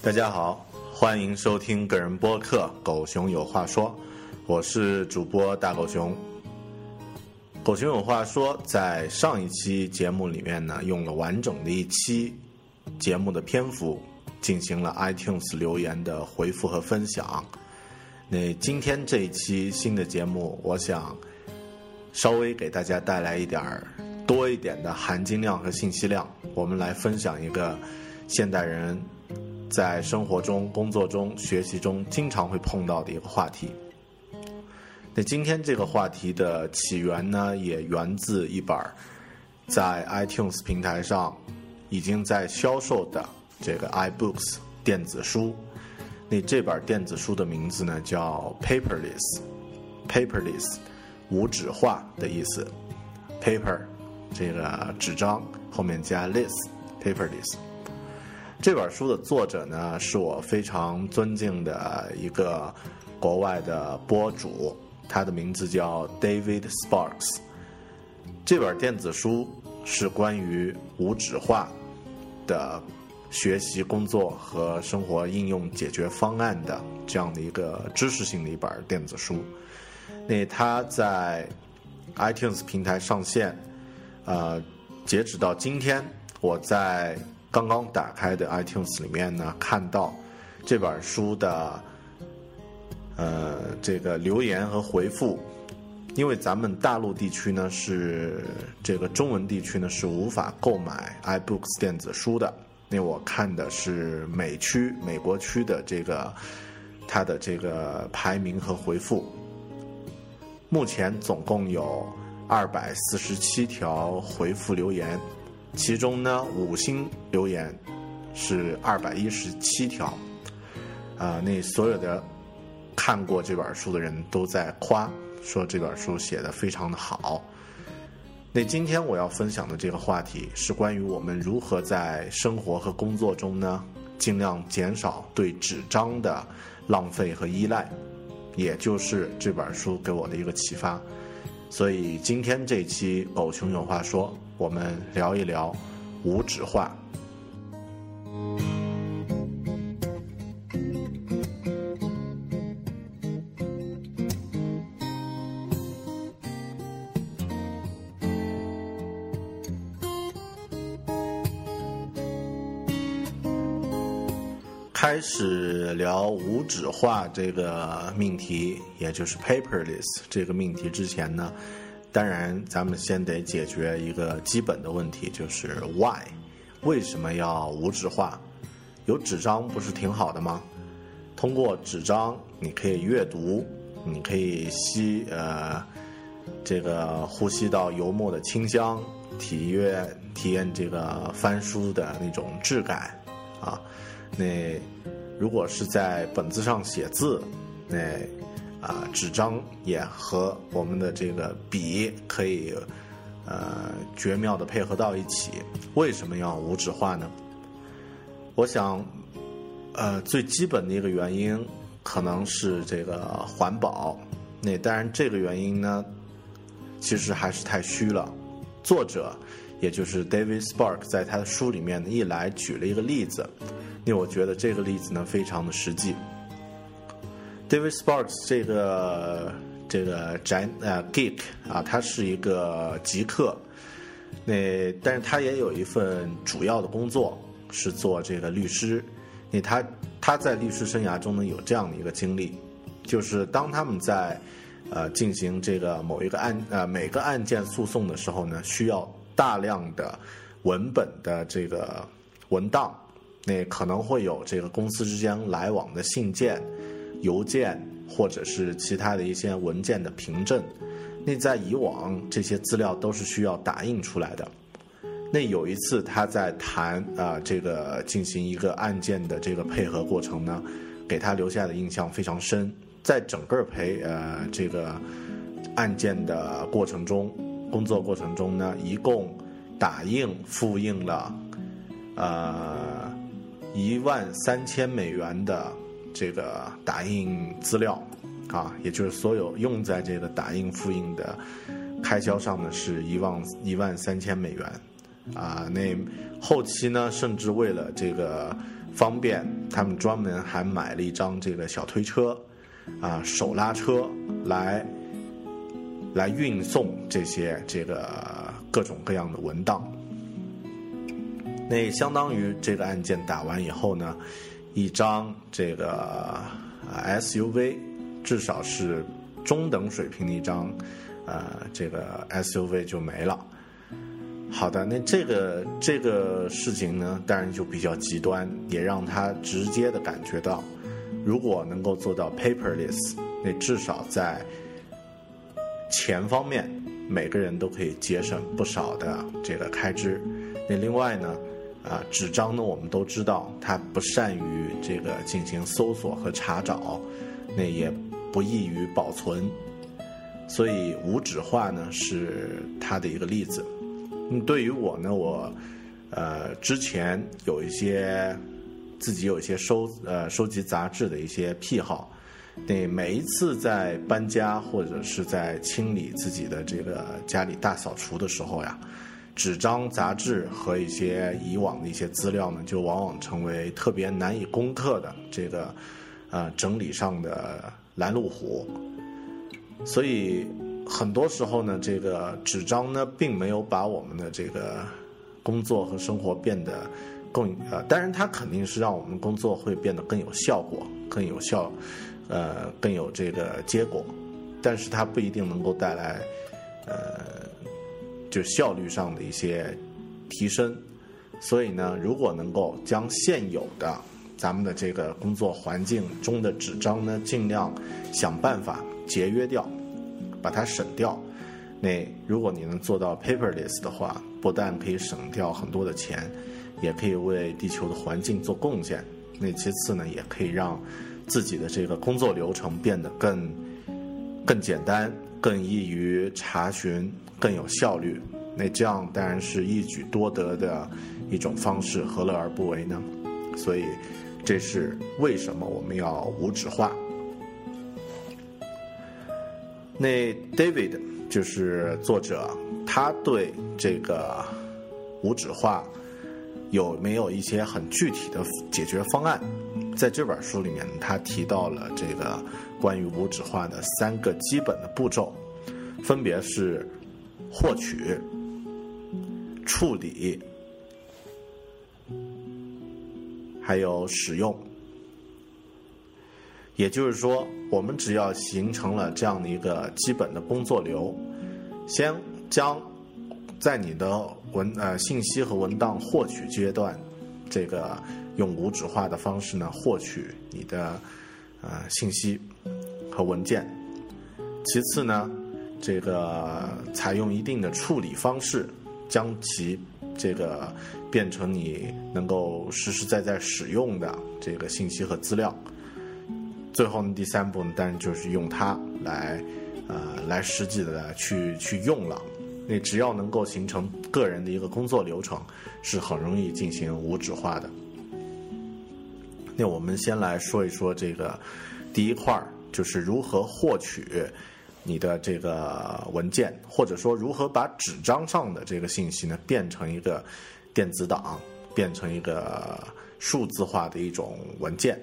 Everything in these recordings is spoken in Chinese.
大家好，欢迎收听个人播客《狗熊有话说》，我是主播大狗熊。狗熊有话说，在上一期节目里面呢，用了完整的一期节目的篇幅，进行了 iTunes 留言的回复和分享。那今天这一期新的节目，我想稍微给大家带来一点儿多一点的含金量和信息量，我们来分享一个现代人。在生活中、工作中、学习中，经常会碰到的一个话题。那今天这个话题的起源呢，也源自一本在 iTunes 平台上已经在销售的这个 iBooks 电子书。那这本电子书的名字呢，叫 Paperless，Paperless，无纸化的意思。Paper，这个纸张后面加 less，Paperless。这本书的作者呢，是我非常尊敬的一个国外的博主，他的名字叫 David Sparks。这本电子书是关于无纸化的学习、工作和生活应用解决方案的这样的一个知识性的一本电子书。那它在 iTunes 平台上线，呃，截止到今天，我在。刚刚打开的 iTunes 里面呢，看到这本书的呃这个留言和回复，因为咱们大陆地区呢是这个中文地区呢是无法购买 iBooks 电子书的。那我看的是美区美国区的这个它的这个排名和回复，目前总共有二百四十七条回复留言。其中呢，五星留言是二百一十七条，啊，那所有的看过这本书的人都在夸，说这本书写的非常的好。那今天我要分享的这个话题是关于我们如何在生活和工作中呢，尽量减少对纸张的浪费和依赖，也就是这本书给我的一个启发。所以今天这期《狗熊有话说》。我们聊一聊无纸化。开始聊无纸化这个命题，也就是 paperless 这个命题之前呢，当然咱们先得解决一个基本的问题，就是 why 为什么要无纸化？有纸张不是挺好的吗？通过纸张，你可以阅读，你可以吸呃这个呼吸到油墨的清香，体验体验这个翻书的那种质感啊。那如果是在本子上写字，那啊纸张也和我们的这个笔可以呃绝妙的配合到一起。为什么要无纸化呢？我想，呃最基本的一个原因可能是这个环保。那当然这个原因呢，其实还是太虚了。作者也就是 David Spark 在他的书里面一来举了一个例子。因为我觉得这个例子呢非常的实际。David Sparks 这个这个宅呃 geek 啊，他是一个极客，那但是他也有一份主要的工作是做这个律师。那他他在律师生涯中呢有这样的一个经历，就是当他们在呃进行这个某一个案呃每个案件诉讼的时候呢，需要大量的文本的这个文档。那可能会有这个公司之间来往的信件、邮件，或者是其他的一些文件的凭证。那在以往，这些资料都是需要打印出来的。那有一次他在谈啊，这个进行一个案件的这个配合过程呢，给他留下的印象非常深。在整个陪呃这个案件的过程中，工作过程中呢，一共打印复印了呃。一万三千美元的这个打印资料，啊，也就是所有用在这个打印复印的开销上呢，是一万一万三千美元，啊，那后期呢，甚至为了这个方便，他们专门还买了一张这个小推车，啊，手拉车来来运送这些这个各种各样的文档。那相当于这个案件打完以后呢，一张这个 SUV，至少是中等水平的一张，呃，这个 SUV 就没了。好的，那这个这个事情呢，当然就比较极端，也让他直接的感觉到，如果能够做到 paperless，那至少在钱方面，每个人都可以节省不少的这个开支。那另外呢？啊，纸张呢，我们都知道它不善于这个进行搜索和查找，那也不易于保存，所以无纸化呢是它的一个例子。嗯，对于我呢，我呃之前有一些自己有一些收呃收集杂志的一些癖好，那每一次在搬家或者是在清理自己的这个家里大扫除的时候呀。纸张、杂志和一些以往的一些资料呢，就往往成为特别难以攻克的这个，呃，整理上的拦路虎。所以很多时候呢，这个纸张呢，并没有把我们的这个工作和生活变得更呃，当然它肯定是让我们工作会变得更有效果、更有效，呃，更有这个结果，但是它不一定能够带来，呃。就效率上的一些提升，所以呢，如果能够将现有的咱们的这个工作环境中的纸张呢，尽量想办法节约掉，把它省掉。那如果你能做到 paperless 的话，不但可以省掉很多的钱，也可以为地球的环境做贡献。那其次呢，也可以让自己的这个工作流程变得更更简单。更易于查询，更有效率。那这样当然是一举多得的一种方式，何乐而不为呢？所以，这是为什么我们要无纸化。那 David 就是作者，他对这个无纸化有没有一些很具体的解决方案？在这本书里面，他提到了这个。关于无纸化的三个基本的步骤，分别是获取、处理，还有使用。也就是说，我们只要形成了这样的一个基本的工作流，先将在你的文呃信息和文档获取阶段，这个用无纸化的方式呢获取你的呃信息和文件。其次呢，这个采用一定的处理方式，将其这个变成你能够实实在在使用的这个信息和资料。最后呢，第三步呢，当然就是用它来，呃，来实际的去去用了。那只要能够形成个人的一个工作流程，是很容易进行无纸化的。那我们先来说一说这个第一块儿，就是如何获取你的这个文件，或者说如何把纸张上的这个信息呢变成一个电子档，变成一个数字化的一种文件。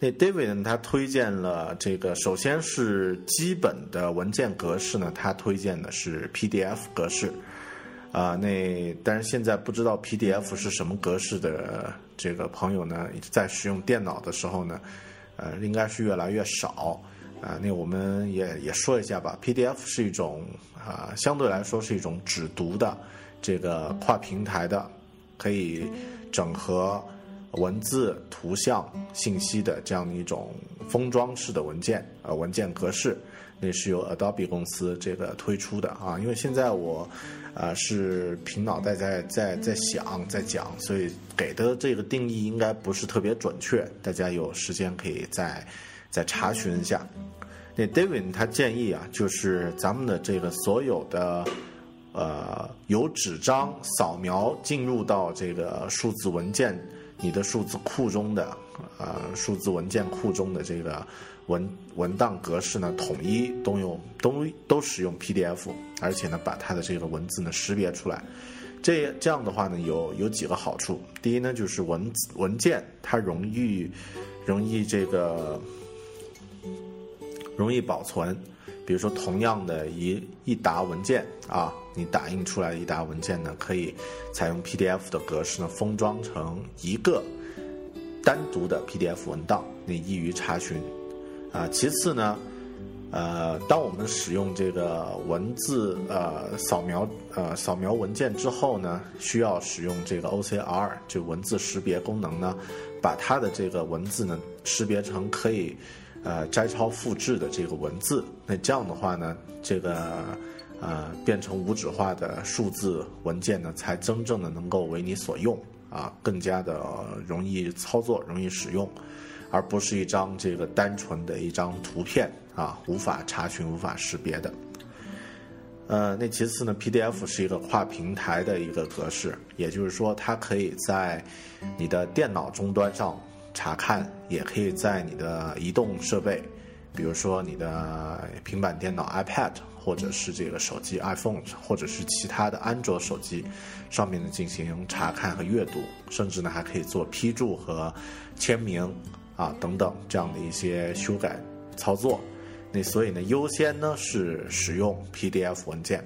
那 David 呢？他推荐了这个，首先是基本的文件格式呢，他推荐的是 PDF 格式。啊，那但是现在不知道 PDF 是什么格式的这个朋友呢，在使用电脑的时候呢，呃，应该是越来越少。啊，那我们也也说一下吧，PDF 是一种啊，相对来说是一种只读的这个跨平台的，可以整合。文字、图像、信息的这样的一种封装式的文件，呃，文件格式，那是由 Adobe 公司这个推出的啊。因为现在我，啊，是凭脑袋在在在想在讲，所以给的这个定义应该不是特别准确。大家有时间可以再再查询一下。那 David 他建议啊，就是咱们的这个所有的，呃，由纸张扫描进入到这个数字文件。你的数字库中的，呃，数字文件库中的这个文文档格式呢，统一都用都都使用 PDF，而且呢，把它的这个文字呢识别出来。这这样的话呢，有有几个好处。第一呢，就是文字文件它容易容易这个容易保存。比如说，同样的一一沓文件啊，你打印出来的一沓文件呢，可以采用 PDF 的格式呢，封装成一个单独的 PDF 文档，你易于查询。啊，其次呢，呃，当我们使用这个文字呃扫描呃扫描文件之后呢，需要使用这个 OCR 就文字识别功能呢，把它的这个文字呢识别成可以。呃，摘抄复制的这个文字，那这样的话呢，这个呃变成无纸化的数字文件呢，才真正的能够为你所用啊，更加的容易操作、容易使用，而不是一张这个单纯的一张图片啊，无法查询、无法识别的。呃，那其次呢，PDF 是一个跨平台的一个格式，也就是说，它可以在你的电脑终端上。查看也可以在你的移动设备，比如说你的平板电脑 iPad，或者是这个手机 iPhone，或者是其他的安卓手机上面呢进行查看和阅读，甚至呢还可以做批注和签名啊等等这样的一些修改操作。那所以呢，优先呢是使用 PDF 文件。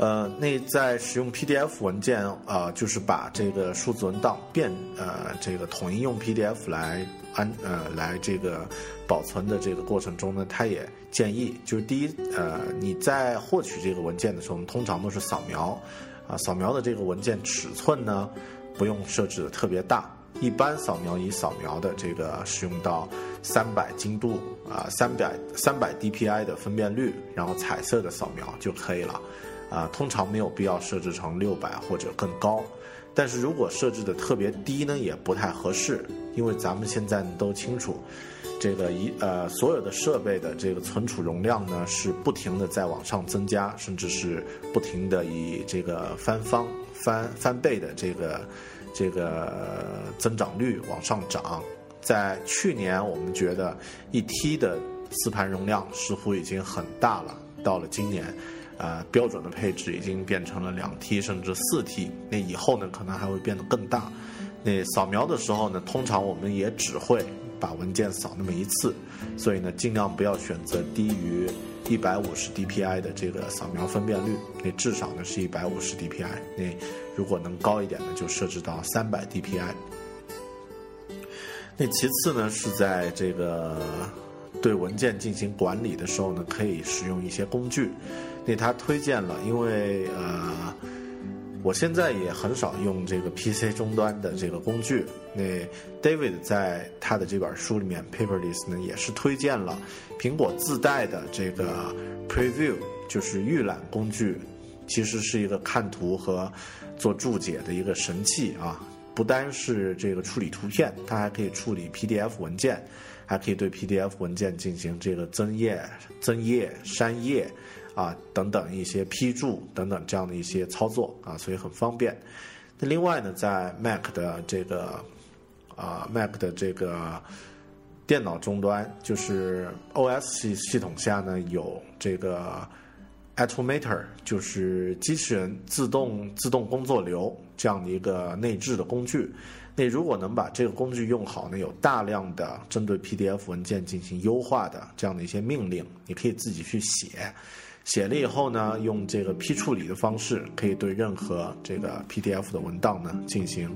呃，那在使用 PDF 文件啊，就是把这个数字文档变呃这个统一用 PDF 来安呃来这个保存的这个过程中呢，他也建议就是第一呃你在获取这个文件的时候，通常都是扫描啊，扫描的这个文件尺寸呢不用设置的特别大，一般扫描仪扫描的这个使用到三百精度啊三百三百 DPI 的分辨率，然后彩色的扫描就可以了。啊，通常没有必要设置成六百或者更高，但是如果设置的特别低呢，也不太合适，因为咱们现在都清楚，这个一呃所有的设备的这个存储容量呢是不停的在往上增加，甚至是不停的以这个翻方翻翻倍的这个这个增长率往上涨。在去年，我们觉得一 T 的磁盘容量似乎已经很大了，到了今年。呃，标准的配置已经变成了两 T 甚至四 T，那以后呢，可能还会变得更大。那扫描的时候呢，通常我们也只会把文件扫那么一次，所以呢，尽量不要选择低于一百五十 DPI 的这个扫描分辨率，那至少呢是一百五十 DPI。那如果能高一点呢，就设置到三百 DPI。那其次呢，是在这个对文件进行管理的时候呢，可以使用一些工具。那他推荐了，因为呃，我现在也很少用这个 PC 终端的这个工具。那 David 在他的这本书里面，Paperless 呢，也是推荐了苹果自带的这个 Preview，就是预览工具，其实是一个看图和做注解的一个神器啊。不单是这个处理图片，它还可以处理 PDF 文件，还可以对 PDF 文件进行这个增页、增页、删页，啊等等一些批注等等这样的一些操作啊，所以很方便。那另外呢，在 Mac 的这个啊 Mac 的这个电脑终端，就是 OS 系系统下呢有这个。Automator 就是机器人自动自动工作流这样的一个内置的工具。那如果能把这个工具用好呢，有大量的针对 PDF 文件进行优化的这样的一些命令，你可以自己去写。写了以后呢，用这个批处理的方式，可以对任何这个 PDF 的文档呢进行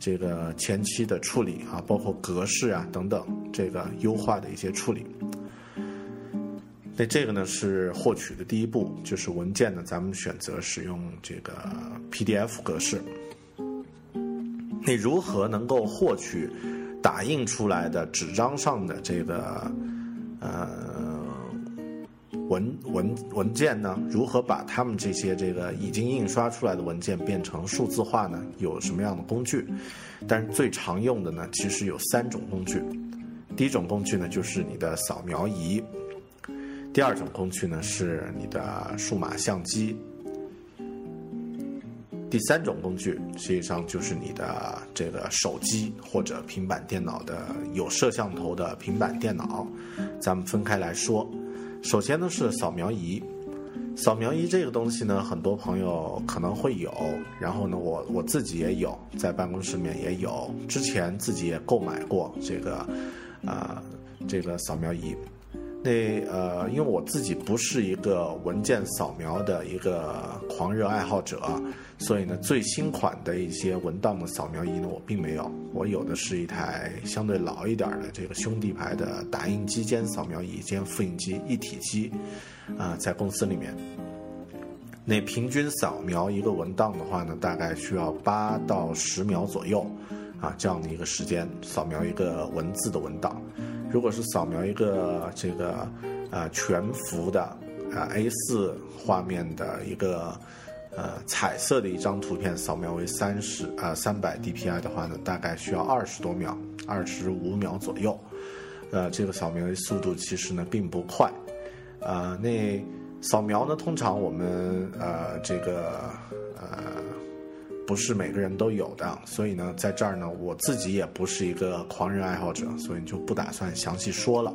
这个前期的处理啊，包括格式啊等等这个优化的一些处理。那这个呢是获取的第一步，就是文件呢，咱们选择使用这个 PDF 格式。那如何能够获取打印出来的纸张上的这个呃文文文件呢？如何把他们这些这个已经印刷出来的文件变成数字化呢？有什么样的工具？但是最常用的呢，其实有三种工具。第一种工具呢，就是你的扫描仪。第二种工具呢是你的数码相机，第三种工具实际上就是你的这个手机或者平板电脑的有摄像头的平板电脑。咱们分开来说，首先呢是扫描仪，扫描仪这个东西呢，很多朋友可能会有，然后呢我我自己也有，在办公室里面也有，之前自己也购买过这个啊这个扫描仪。那呃，因为我自己不是一个文件扫描的一个狂热爱好者，所以呢，最新款的一些文档的扫描仪呢，我并没有。我有的是一台相对老一点的这个兄弟牌的打印机兼扫描仪兼复印机一体机，啊，在公司里面，那平均扫描一个文档的话呢，大概需要八到十秒左右，啊，这样的一个时间扫描一个文字的文档。如果是扫描一个这个啊全幅的啊 A4 画面的一个呃彩色的一张图片，扫描为三十啊三百 DPI 的话呢，大概需要二十多秒，二十五秒左右。呃，这个扫描的速度其实呢并不快。啊，那扫描呢，通常我们呃这个呃。不是每个人都有的，所以呢，在这儿呢，我自己也不是一个狂人爱好者，所以就不打算详细说了。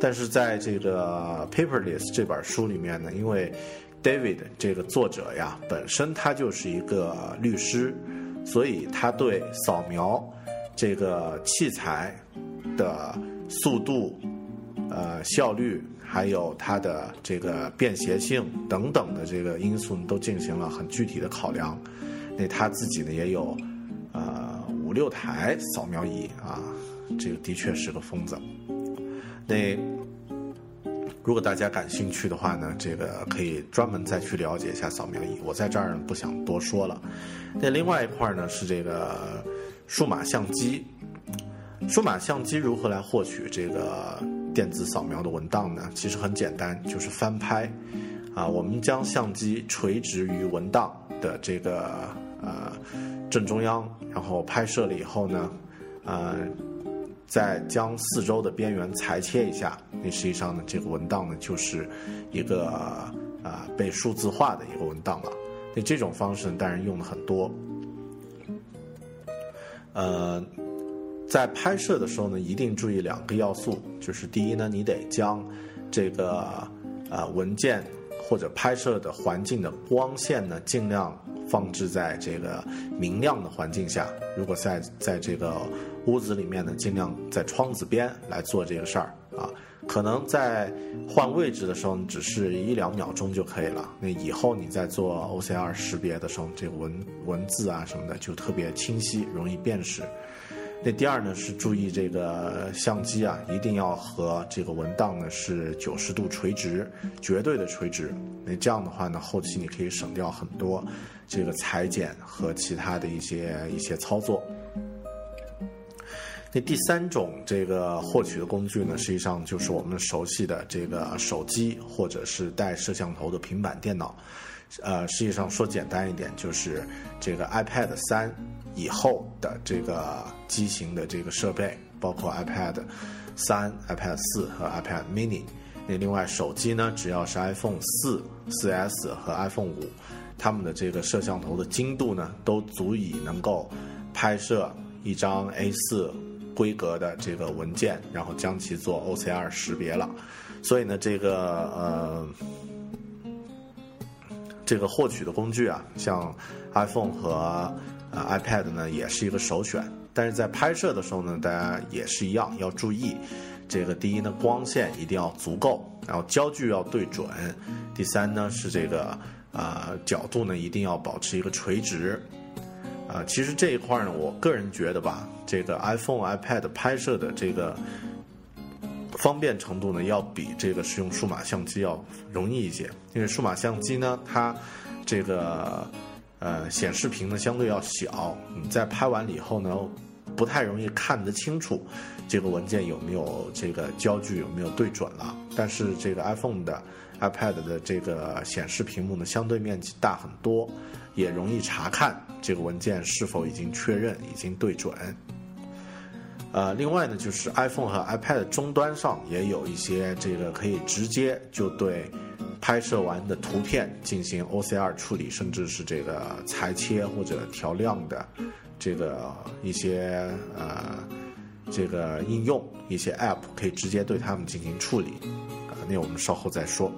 但是在这个 Paperless 这本书里面呢，因为 David 这个作者呀，本身他就是一个律师，所以他对扫描这个器材的速度、呃效率，还有它的这个便携性等等的这个因素，都进行了很具体的考量。那他自己呢也有，呃五六台扫描仪啊，这个的确是个疯子。那如果大家感兴趣的话呢，这个可以专门再去了解一下扫描仪。我在这儿不想多说了。那另外一块呢是这个数码相机，数码相机如何来获取这个电子扫描的文档呢？其实很简单，就是翻拍。啊，我们将相机垂直于文档的这个。呃，正中央，然后拍摄了以后呢，呃，再将四周的边缘裁切一下，那实际上呢，这个文档呢就是一个啊被数字化的一个文档了。那这种方式当然用的很多。呃，在拍摄的时候呢，一定注意两个要素，就是第一呢，你得将这个啊文件或者拍摄的环境的光线呢尽量。放置在这个明亮的环境下，如果在在这个屋子里面呢，尽量在窗子边来做这个事儿啊。可能在换位置的时候，只是一两秒钟就可以了。那以后你在做 OCR 识别的时候，这个文文字啊什么的就特别清晰，容易辨识。那第二呢是注意这个相机啊，一定要和这个文档呢是九十度垂直，绝对的垂直。那这样的话呢，后期你可以省掉很多这个裁剪和其他的一些一些操作。那第三种这个获取的工具呢，实际上就是我们熟悉的这个手机或者是带摄像头的平板电脑。呃，实际上说简单一点，就是这个 iPad 三以后的这个机型的这个设备，包括 iPad 三、iPad 四和 iPad Mini。那另外手机呢，只要是 iPhone 四、四 S 和 iPhone 五，它们的这个摄像头的精度呢，都足以能够拍摄一张 A 四规格的这个文件，然后将其做 OCR 识别了。所以呢，这个呃。这个获取的工具啊，像 iPhone 和呃 iPad 呢，也是一个首选。但是在拍摄的时候呢，大家也是一样要注意，这个第一呢，光线一定要足够，然后焦距要对准。第三呢，是这个呃角度呢，一定要保持一个垂直。啊，其实这一块呢，我个人觉得吧，这个 iPhone、iPad 拍摄的这个。方便程度呢，要比这个使用数码相机要容易一些，因为数码相机呢，它这个呃显示屏呢相对要小，你在拍完了以后呢，不太容易看得清楚这个文件有没有这个焦距有没有对准了。但是这个 iPhone 的、iPad 的这个显示屏幕呢，相对面积大很多，也容易查看这个文件是否已经确认、已经对准。呃，另外呢，就是 iPhone 和 iPad 终端上也有一些这个可以直接就对拍摄完的图片进行 OCR 处理，甚至是这个裁切或者调亮的这个一些呃这个应用，一些 App 可以直接对它们进行处理。啊，那我们稍后再说。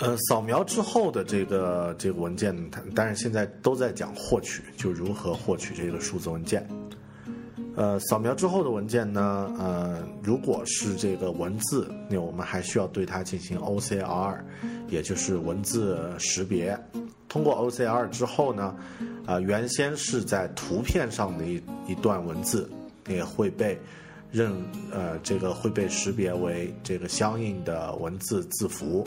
呃，扫描之后的这个这个文件，它当然现在都在讲获取，就如何获取这个数字文件。呃，扫描之后的文件呢，呃，如果是这个文字，那我们还需要对它进行 OCR，也就是文字识别。通过 OCR 之后呢，啊，原先是在图片上的一一段文字，也会被认呃这个会被识别为这个相应的文字字符。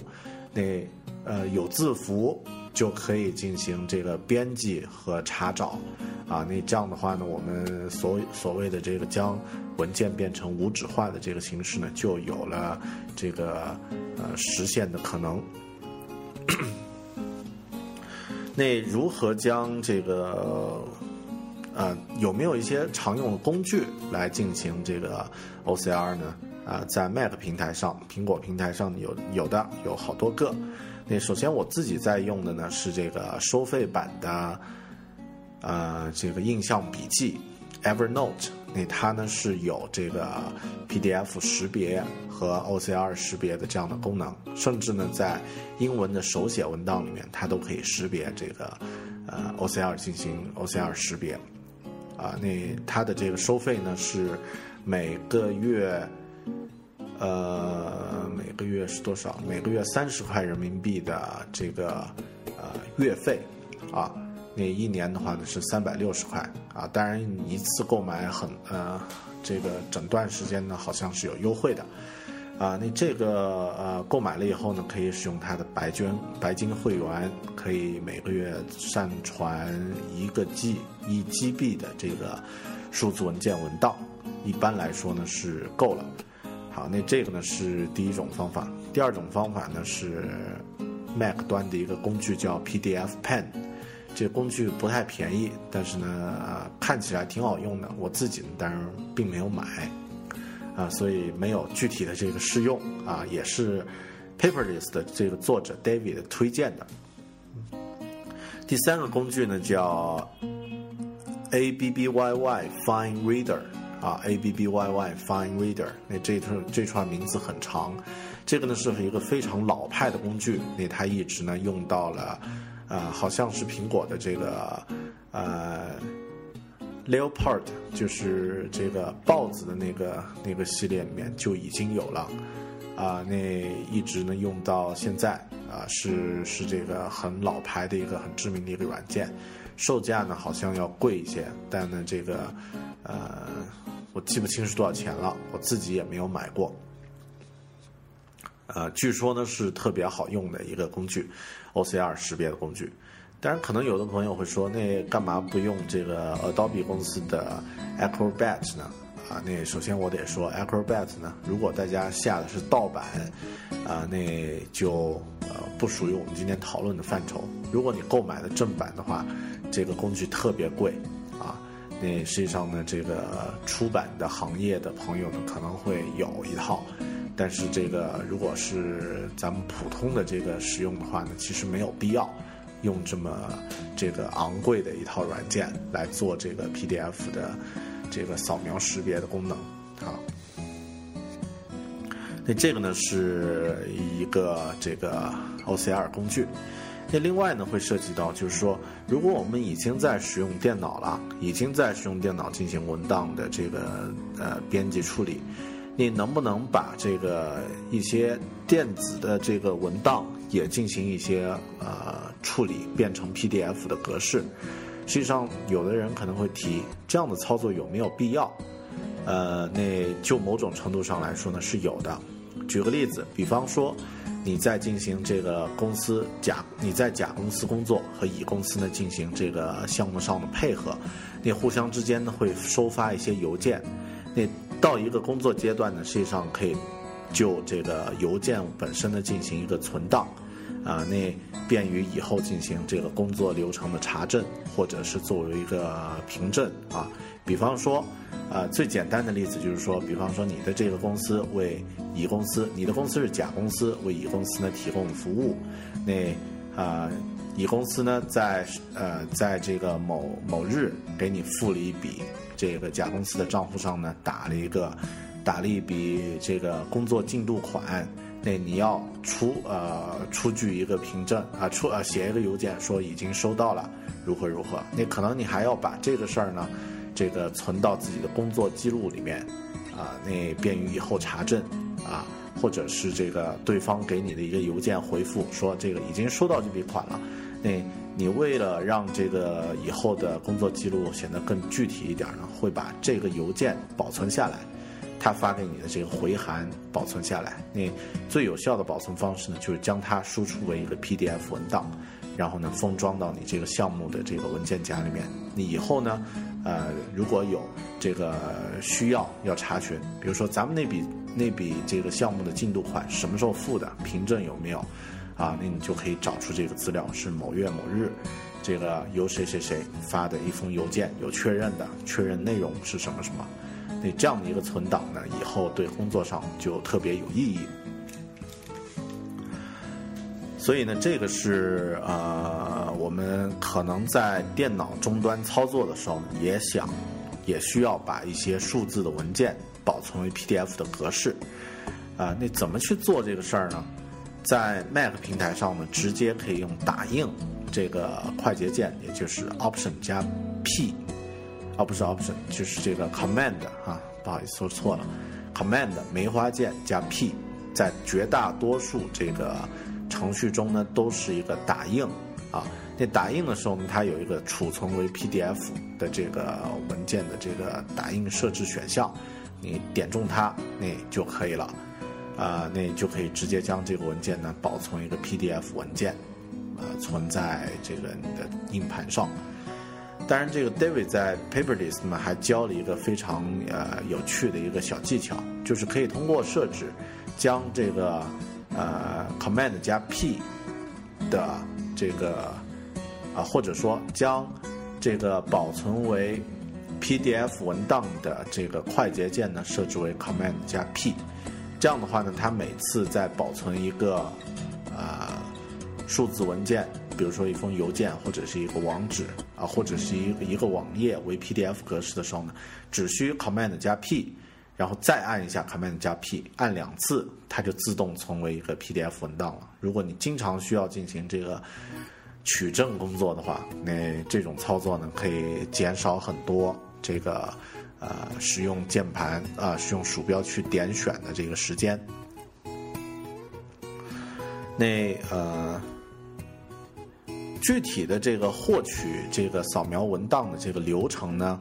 那呃有字符就可以进行这个编辑和查找，啊，那这样的话呢，我们所所谓的这个将文件变成无纸化的这个形式呢，就有了这个呃实现的可能。那如何将这个呃有没有一些常用的工具来进行这个 OCR 呢？啊，在 Mac 平台上，苹果平台上有有的有好多个。那首先我自己在用的呢是这个收费版的，呃，这个印象笔记 Evernote。那它呢是有这个 PDF 识别和 OCR 识别的这样的功能，甚至呢在英文的手写文档里面，它都可以识别这个呃 OCR 进行 OCR 识别。啊，那它的这个收费呢是每个月。呃，每个月是多少？每个月三十块人民币的这个呃月费，啊，那一年的话呢是三百六十块啊。当然一次购买很呃这个整段时间呢好像是有优惠的，啊，那这个呃购买了以后呢可以使用它的白捐白金会员，可以每个月上传一个 G 一 GB 的这个数字文件文档，一般来说呢是够了。好，那这个呢是第一种方法。第二种方法呢是 Mac 端的一个工具叫 PDF Pen，这个工具不太便宜，但是呢看起来挺好用的。我自己呢当然并没有买，啊，所以没有具体的这个试用啊，也是 Paperless 的这个作者 David 推荐的。第三个工具呢叫 ABBYY Fine Reader。啊，A B B Y Y Fine Reader，那这串这串名字很长，这个呢是一个非常老派的工具，那它一直呢用到了，呃，好像是苹果的这个呃 Leopard，就是这个豹子的那个那个系列里面就已经有了，啊，那一直呢用到现在，啊，是是这个很老牌的一个很知名的一个软件。售价呢好像要贵一些，但呢这个呃我记不清是多少钱了，我自己也没有买过。呃，据说呢是特别好用的一个工具，OCR 识别的工具。当然，可能有的朋友会说，那干嘛不用这个 Adobe 公司的 Acrobat 呢？啊，那首先我得说，Acrobat 呢，如果大家下的是盗版，啊，那就呃不属于我们今天讨论的范畴。如果你购买的正版的话，这个工具特别贵，那实际上呢，这个出版的行业的朋友呢可能会有一套，但是这个如果是咱们普通的这个使用的话呢，其实没有必要。用这么这个昂贵的一套软件来做这个 PDF 的这个扫描识别的功能啊。那这个呢是一个这个 OCR 工具。那另外呢会涉及到，就是说，如果我们已经在使用电脑了，已经在使用电脑进行文档的这个呃编辑处理，你能不能把这个一些电子的这个文档也进行一些呃？处理变成 PDF 的格式，实际上有的人可能会提这样的操作有没有必要？呃，那就某种程度上来说呢是有的。举个例子，比方说你在进行这个公司甲你在甲公司工作和乙公司呢进行这个项目上的配合，你互相之间呢会收发一些邮件，那到一个工作阶段呢，实际上可以就这个邮件本身呢进行一个存档。啊，那便于以后进行这个工作流程的查证，或者是作为一个凭证啊。比方说，啊，最简单的例子就是说，比方说你的这个公司为乙公司，你的公司是甲公司为乙公司呢提供服务，那啊，乙公司呢在呃在这个某某日给你付了一笔这个甲公司的账户上呢打了一个打了一笔这个工作进度款。那你要出呃出具一个凭证啊，出呃写一个邮件说已经收到了，如何如何？那可能你还要把这个事儿呢，这个存到自己的工作记录里面，啊，那便于以后查证啊，或者是这个对方给你的一个邮件回复说这个已经收到这笔款了，那你为了让这个以后的工作记录显得更具体一点呢，会把这个邮件保存下来。他发给你的这个回函保存下来，那最有效的保存方式呢，就是将它输出为一个 PDF 文档，然后呢封装到你这个项目的这个文件夹里面。你以后呢，呃，如果有这个需要要查询，比如说咱们那笔那笔这个项目的进度款什么时候付的，凭证有没有，啊，那你就可以找出这个资料是某月某日，这个由谁谁谁发的一封邮件，有确认的，确认内容是什么什么。那这样的一个存档呢，以后对工作上就特别有意义。所以呢，这个是呃，我们可能在电脑终端操作的时候，也想也需要把一些数字的文件保存为 PDF 的格式。啊，那怎么去做这个事儿呢？在 Mac 平台上呢，直接可以用打印这个快捷键，也就是 Option 加 P。哦，不是 option，就是这个 command 啊，不好意思说错了，command 梅花键加 P，在绝大多数这个程序中呢，都是一个打印啊。那打印的时候呢，它有一个储存为 PDF 的这个文件的这个打印设置选项，你点中它，那就可以了啊，那就可以直接将这个文件呢保存一个 PDF 文件，啊，存在这个你的硬盘上。当然，这个 David 在 Paperless 呢还教了一个非常呃有趣的一个小技巧，就是可以通过设置，将这个呃 Command 加 P 的这个啊，或者说将这个保存为 PDF 文档的这个快捷键呢设置为 Command 加 P，这样的话呢，它每次在保存一个啊数字文件。比如说一封邮件或者是一个网址啊，或者是一一个网页为 PDF 格式的时候呢，只需 Command 加 P，然后再按一下 Command 加 P，按两次它就自动成为一个 PDF 文档了。如果你经常需要进行这个取证工作的话，那这种操作呢可以减少很多这个呃使用键盘啊使用鼠标去点选的这个时间。那呃。具体的这个获取这个扫描文档的这个流程呢，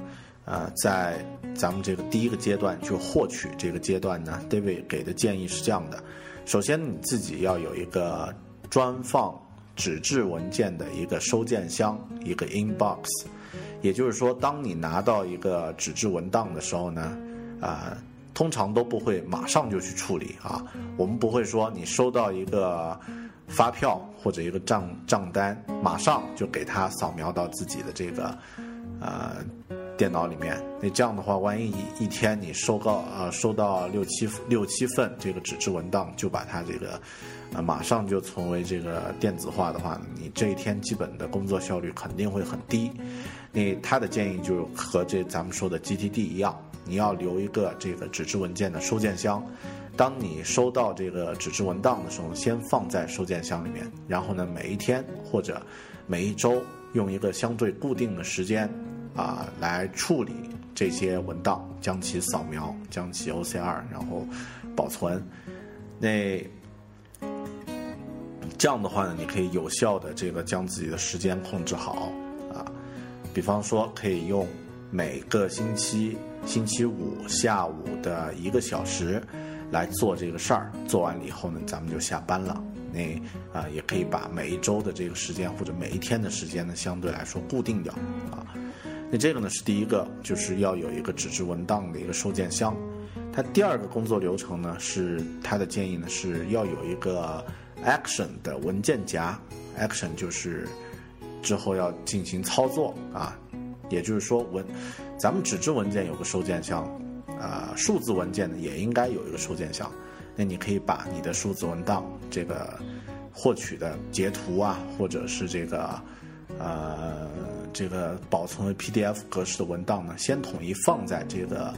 呃，在咱们这个第一个阶段就获取这个阶段呢，David 给的建议是这样的：首先你自己要有一个专放纸质文件的一个收件箱，一个 inbox。也就是说，当你拿到一个纸质文档的时候呢，啊，通常都不会马上就去处理啊。我们不会说你收到一个发票或者一个账账单，马上就给它扫描到自己的这个呃电脑里面。那这样的话，万一一一天你收到呃收到六七六七份这个纸质文档，就把它这个。啊，马上就成为这个电子化的话，你这一天基本的工作效率肯定会很低。那他的建议就和这咱们说的 GTD 一样，你要留一个这个纸质文件的收件箱。当你收到这个纸质文档的时候，先放在收件箱里面，然后呢，每一天或者每一周用一个相对固定的时间啊来处理这些文档，将其扫描，将其 OCR，然后保存。那这样的话呢，你可以有效的这个将自己的时间控制好啊。比方说，可以用每个星期星期五下午的一个小时来做这个事儿。做完了以后呢，咱们就下班了。那啊，也可以把每一周的这个时间或者每一天的时间呢，相对来说固定掉啊。那这个呢是第一个，就是要有一个纸质文档的一个收件箱。它第二个工作流程呢，是他的建议呢是要有一个。Action 的文件夹，Action 就是之后要进行操作啊，也就是说文，咱们纸质文件有个收件箱，啊，数字文件呢也应该有一个收件箱。那你可以把你的数字文档这个获取的截图啊，或者是这个呃这个保存为 PDF 格式的文档呢，先统一放在这个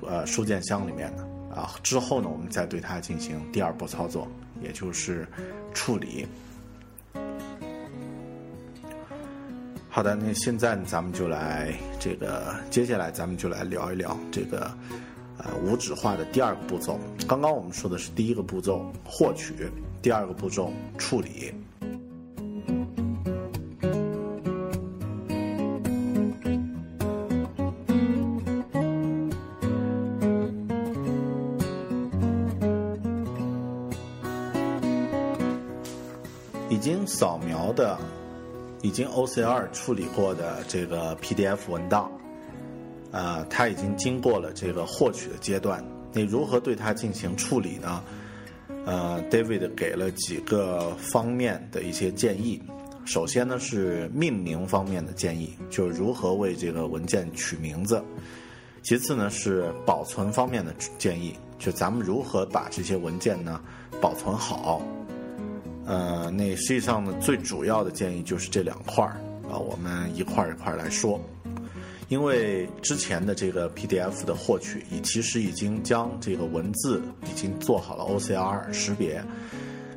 呃收件箱里面啊，之后呢，我们再对它进行第二步操作。也就是处理。好的，那现在咱们就来这个，接下来咱们就来聊一聊这个呃无纸化的第二个步骤。刚刚我们说的是第一个步骤获取，第二个步骤处理。扫描的、已经 OCR 处理过的这个 PDF 文档，啊，它已经经过了这个获取的阶段。你如何对它进行处理呢？呃，David 给了几个方面的一些建议。首先呢是命名方面的建议，就是如何为这个文件取名字。其次呢是保存方面的建议，就咱们如何把这些文件呢保存好。呃，那实际上呢，最主要的建议就是这两块儿啊，我们一块儿一块儿来说。因为之前的这个 PDF 的获取，已其实已经将这个文字已经做好了 OCR 识别，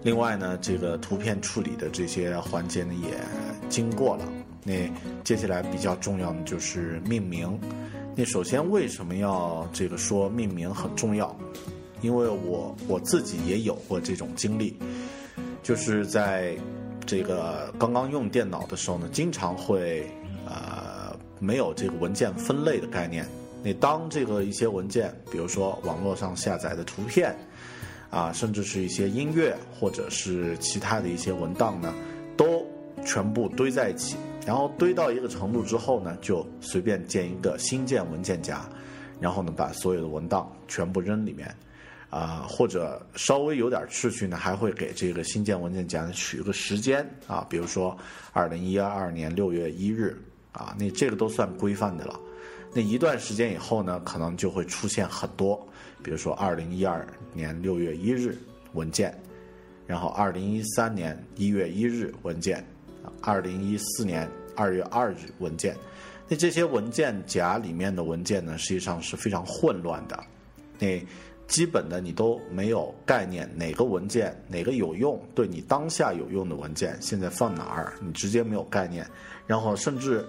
另外呢，这个图片处理的这些环节呢也经过了。那接下来比较重要的就是命名。那首先为什么要这个说命名很重要？因为我我自己也有过这种经历。就是在这个刚刚用电脑的时候呢，经常会呃没有这个文件分类的概念。你当这个一些文件，比如说网络上下载的图片啊，甚至是一些音乐或者是其他的一些文档呢，都全部堆在一起，然后堆到一个程度之后呢，就随便建一个新建文件夹，然后呢把所有的文档全部扔里面。啊，或者稍微有点秩序呢，还会给这个新建文件夹取个时间啊，比如说二零一二年六月一日啊，那这个都算规范的了。那一段时间以后呢，可能就会出现很多，比如说二零一二年六月一日文件，然后二零一三年一月一日文件，二零一四年二月二日文件。那这些文件夹里面的文件呢，实际上是非常混乱的。那基本的你都没有概念，哪个文件哪个有用，对你当下有用的文件现在放哪儿，你直接没有概念。然后甚至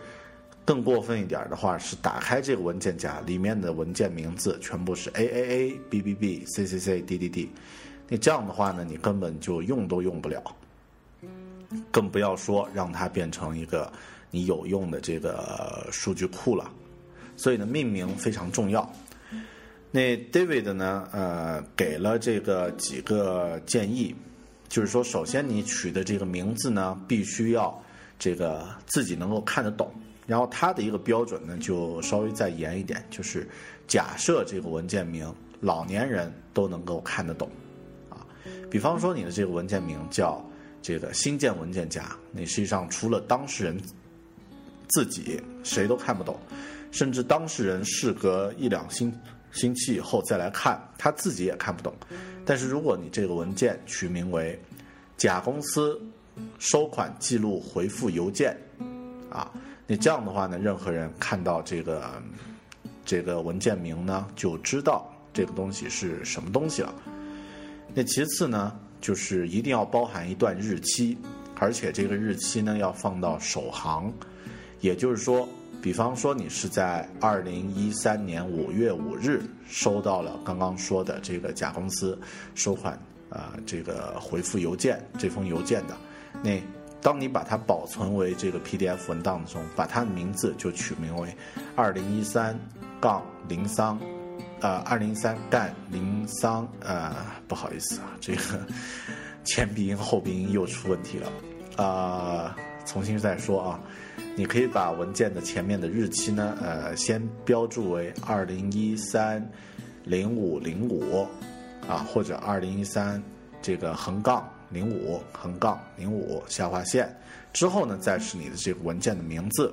更过分一点的话，是打开这个文件夹里面的文件名字全部是 A A A B B B C C C D D D，那这样的话呢，你根本就用都用不了。更不要说让它变成一个你有用的这个数据库了。所以呢，命名非常重要。那 David 呢，呃，给了这个几个建议，就是说，首先你取的这个名字呢，必须要这个自己能够看得懂。然后他的一个标准呢，就稍微再严一点，就是假设这个文件名老年人都能够看得懂，啊，比方说你的这个文件名叫这个新建文件夹，你实际上除了当事人自己谁都看不懂，甚至当事人事隔一两星星期以后再来看，他自己也看不懂。但是如果你这个文件取名为甲公司收款记录回复邮件，啊。那这样的话呢，任何人看到这个这个文件名呢，就知道这个东西是什么东西了。那其次呢，就是一定要包含一段日期，而且这个日期呢要放到首行，也就是说，比方说你是在二零一三年五月五日收到了刚刚说的这个甲公司收款啊这个回复邮件这封邮件的那。当你把它保存为这个 PDF 文档中，把它的名字就取名为二零一三杠零三，呃，二零一三杠零三，呃，不好意思啊，这个前鼻音后鼻音又出问题了，啊，重新再说啊，你可以把文件的前面的日期呢，呃，先标注为二零一三零五零五，啊，或者二零一三这个横杠。零五横杠零五下划线之后呢，再是你的这个文件的名字。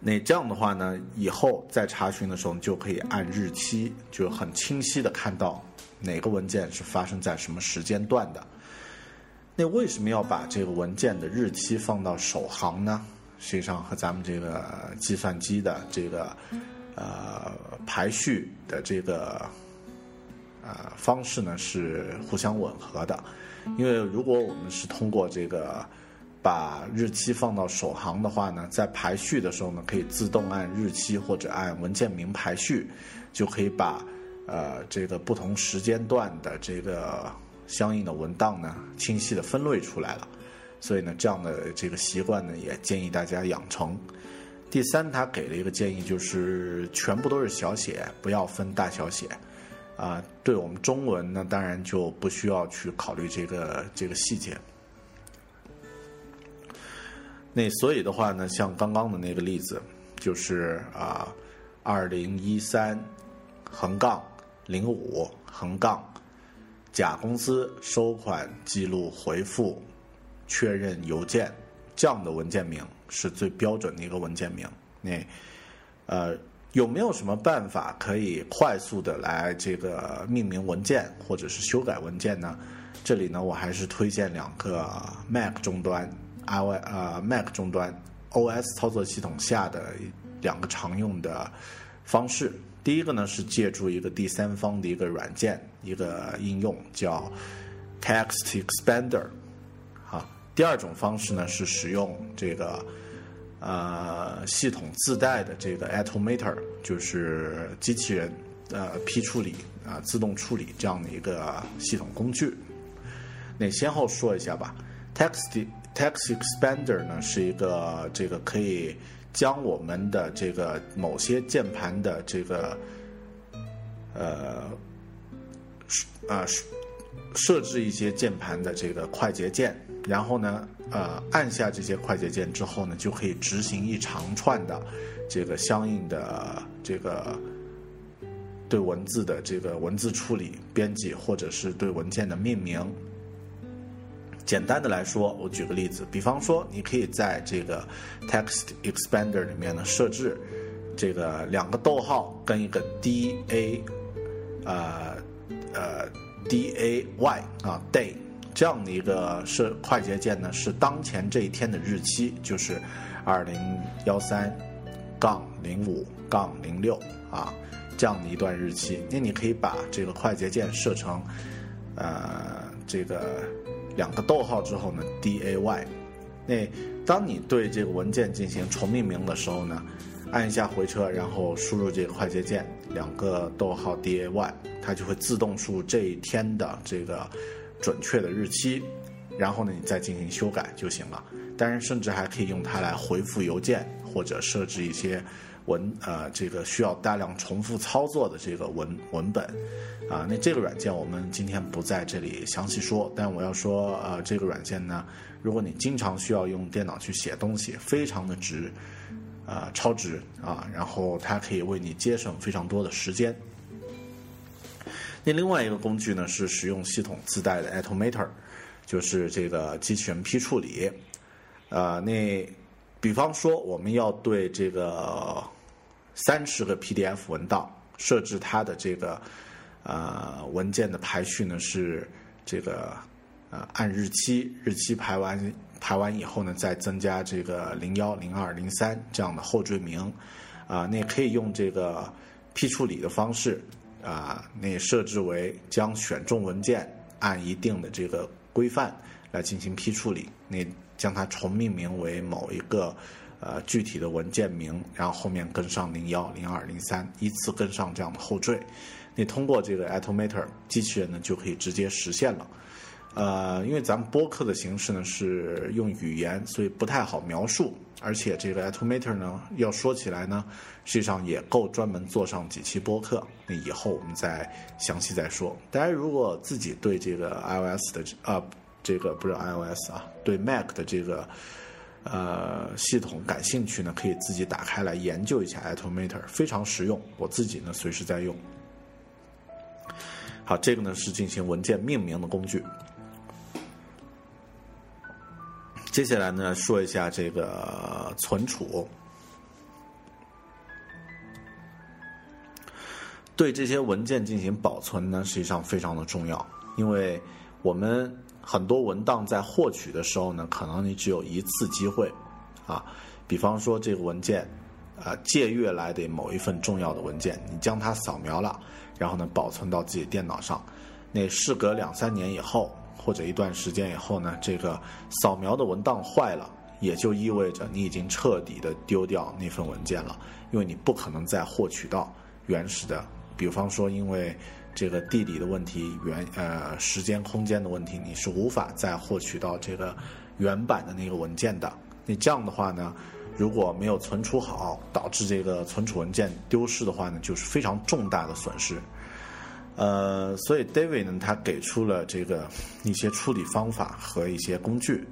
那这样的话呢，以后在查询的时候，你就可以按日期，就很清晰的看到哪个文件是发生在什么时间段的。那为什么要把这个文件的日期放到首行呢？实际上和咱们这个计算机的这个呃排序的这个。呃，方式呢是互相吻合的，因为如果我们是通过这个把日期放到首行的话呢，在排序的时候呢，可以自动按日期或者按文件名排序，就可以把呃这个不同时间段的这个相应的文档呢清晰的分类出来了。所以呢，这样的这个习惯呢，也建议大家养成。第三，他给了一个建议，就是全部都是小写，不要分大小写。啊，对我们中文呢，当然就不需要去考虑这个这个细节。那所以的话呢，像刚刚的那个例子，就是啊，二零一三横杠零五横杠甲公司收款记录回复确认邮件这样的文件名是最标准的一个文件名。那呃。有没有什么办法可以快速的来这个命名文件或者是修改文件呢？这里呢，我还是推荐两个 Mac 终端，iOS 呃 Mac 终端 OS 操作系统下的两个常用的方式。第一个呢是借助一个第三方的一个软件，一个应用叫 Text Expander，啊。第二种方式呢是使用这个。呃，系统自带的这个 Automator 就是机器人呃批处理啊自动处理这样的一个系统工具。那先后说一下吧。Text Text Expander 呢是一个这个可以将我们的这个某些键盘的这个呃啊设置一些键盘的这个快捷键。然后呢，呃，按下这些快捷键之后呢，就可以执行一长串的这个相应的这个对文字的这个文字处理、编辑，或者是对文件的命名。简单的来说，我举个例子，比方说，你可以在这个 Text Expander 里面呢设置这个两个逗号跟一个 D A，呃呃 D A Y 啊 Day。这样的一个是快捷键呢，是当前这一天的日期，就是二零幺三杠零五杠零六啊，这样的一段日期。那你可以把这个快捷键设成呃这个两个逗号之后呢，D A Y。那当你对这个文件进行重命名的时候呢，按一下回车，然后输入这个快捷键两个逗号 D A Y，它就会自动输入这一天的这个。准确的日期，然后呢你再进行修改就行了。当然，甚至还可以用它来回复邮件或者设置一些文呃这个需要大量重复操作的这个文文本啊。那这个软件我们今天不在这里详细说，但我要说呃这个软件呢，如果你经常需要用电脑去写东西，非常的值。啊，超值啊！然后它可以为你节省非常多的时间。那另外一个工具呢，是使用系统自带的 Atomator，就是这个机器人批处理。呃，那比方说我们要对这个三十个 PDF 文档设置它的这个呃文件的排序呢，是这个呃按日期日期排完。排完以后呢，再增加这个零幺、零二、零三这样的后缀名，啊，那也可以用这个批处理的方式，啊，那设置为将选中文件按一定的这个规范来进行批处理，那将它重命名为某一个呃具体的文件名，然后后面跟上零幺、零二、零三，依次跟上这样的后缀，你通过这个 Atomator 机器人呢就可以直接实现了。呃，因为咱们播客的形式呢是用语言，所以不太好描述。而且这个 Automator 呢，要说起来呢，实际上也够专门做上几期播客。那以后我们再详细再说。大家如果自己对这个 iOS 的啊，这个不是 iOS 啊，对 Mac 的这个呃系统感兴趣呢，可以自己打开来研究一下 Automator，非常实用。我自己呢随时在用。好，这个呢是进行文件命名的工具。接下来呢，说一下这个存储。对这些文件进行保存呢，实际上非常的重要，因为我们很多文档在获取的时候呢，可能你只有一次机会啊。比方说这个文件啊，借阅来的某一份重要的文件，你将它扫描了，然后呢保存到自己电脑上，那事隔两三年以后。或者一段时间以后呢，这个扫描的文档坏了，也就意味着你已经彻底的丢掉那份文件了，因为你不可能再获取到原始的。比方说，因为这个地理的问题、原呃时间空间的问题，你是无法再获取到这个原版的那个文件的。那这样的话呢，如果没有存储好，导致这个存储文件丢失的话呢，就是非常重大的损失。呃，所以 David 呢，他给出了这个一些处理方法和一些工具。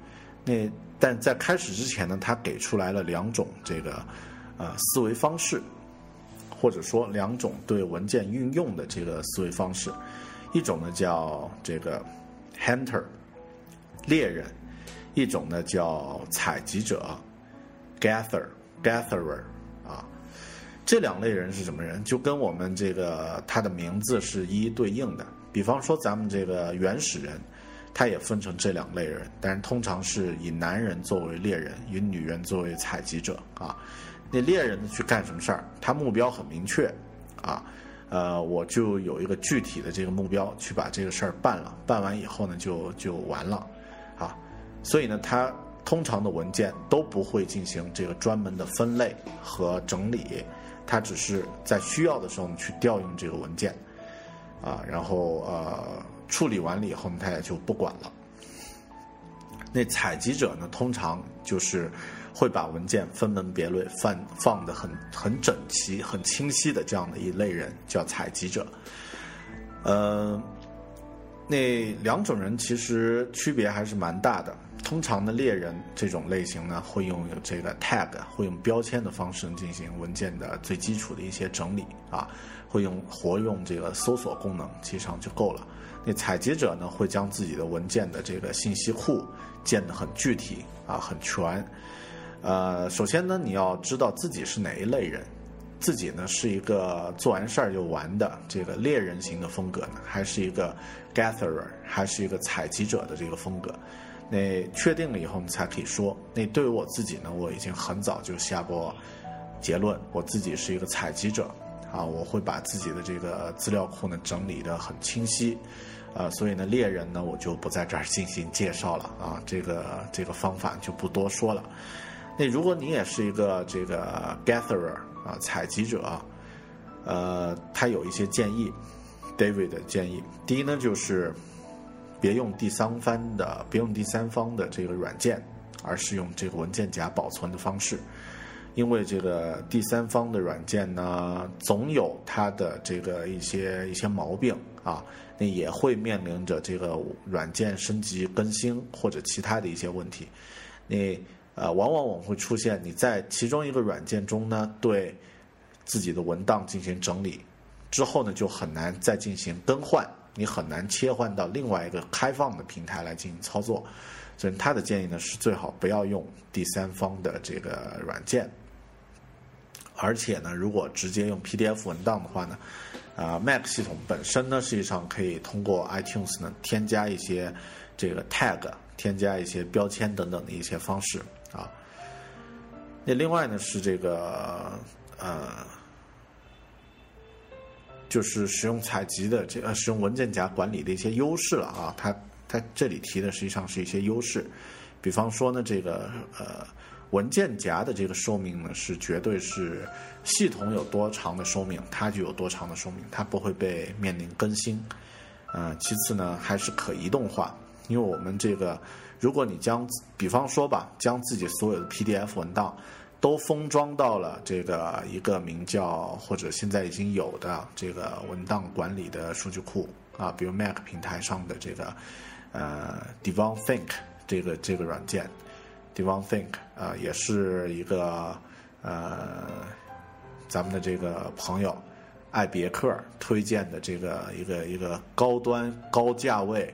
那但在开始之前呢，他给出来了两种这个呃思维方式，或者说两种对文件运用的这个思维方式。一种呢叫这个 Hunter 猎人，一种呢叫采集者 Gather Gatherer。这两类人是什么人？就跟我们这个他的名字是一一对应的。比方说，咱们这个原始人，他也分成这两类人，但是通常是以男人作为猎人，以女人作为采集者啊。那猎人呢去干什么事儿？他目标很明确啊，呃，我就有一个具体的这个目标去把这个事儿办了，办完以后呢就就完了啊。所以呢，他通常的文件都不会进行这个专门的分类和整理。他只是在需要的时候去调用这个文件，啊，然后呃处理完了以后呢，他也就不管了。那采集者呢，通常就是会把文件分门别类放放的很很整齐、很清晰的这样的一类人，叫采集者。呃，那两种人其实区别还是蛮大的。通常的猎人这种类型呢，会用这个 tag，会用标签的方式进行文件的最基础的一些整理啊，会用活用这个搜索功能，其实上就够了。那采集者呢，会将自己的文件的这个信息库建得很具体啊，很全。呃，首先呢，你要知道自己是哪一类人，自己呢是一个做完事儿就完的这个猎人型的风格呢，还是一个 gatherer，还是一个采集者的这个风格。那确定了以后，你才可以说。那对于我自己呢，我已经很早就下过结论，我自己是一个采集者啊，我会把自己的这个资料库呢整理的很清晰，啊，所以呢，猎人呢我就不在这儿进行介绍了啊，这个这个方法就不多说了。那如果你也是一个这个 gatherer 啊，采集者，呃，他有一些建议，David 的建议，第一呢就是别用第三方的，别用第三方的这个软件，而是用这个文件夹保存的方式。因为这个第三方的软件呢，总有它的这个一些一些毛病啊，那也会面临着这个软件升级更新或者其他的一些问题。你呃，往往我们会出现你在其中一个软件中呢，对自己的文档进行整理之后呢，就很难再进行更换，你很难切换到另外一个开放的平台来进行操作。所以他的建议呢是最好不要用第三方的这个软件。而且呢，如果直接用 PDF 文档的话呢，啊，Mac 系统本身呢，实际上可以通过 iTunes 呢添加一些这个 tag，添加一些标签等等的一些方式啊。那另外呢是这个呃，就是使用采集的这呃使用文件夹管理的一些优势了啊。它它这里提的实际上是一些优势，比方说呢这个呃。文件夹的这个寿命呢，是绝对是系统有多长的寿命，它就有多长的寿命，它不会被面临更新。呃，其次呢，还是可移动化，因为我们这个，如果你将，比方说吧，将自己所有的 PDF 文档都封装到了这个一个名叫或者现在已经有的这个文档管理的数据库啊，比如 Mac 平台上的这个呃 DevonThink 这个这个软件。DevonThink 啊，也是一个呃，咱们的这个朋友艾别克推荐的这个一个一个高端、高价位、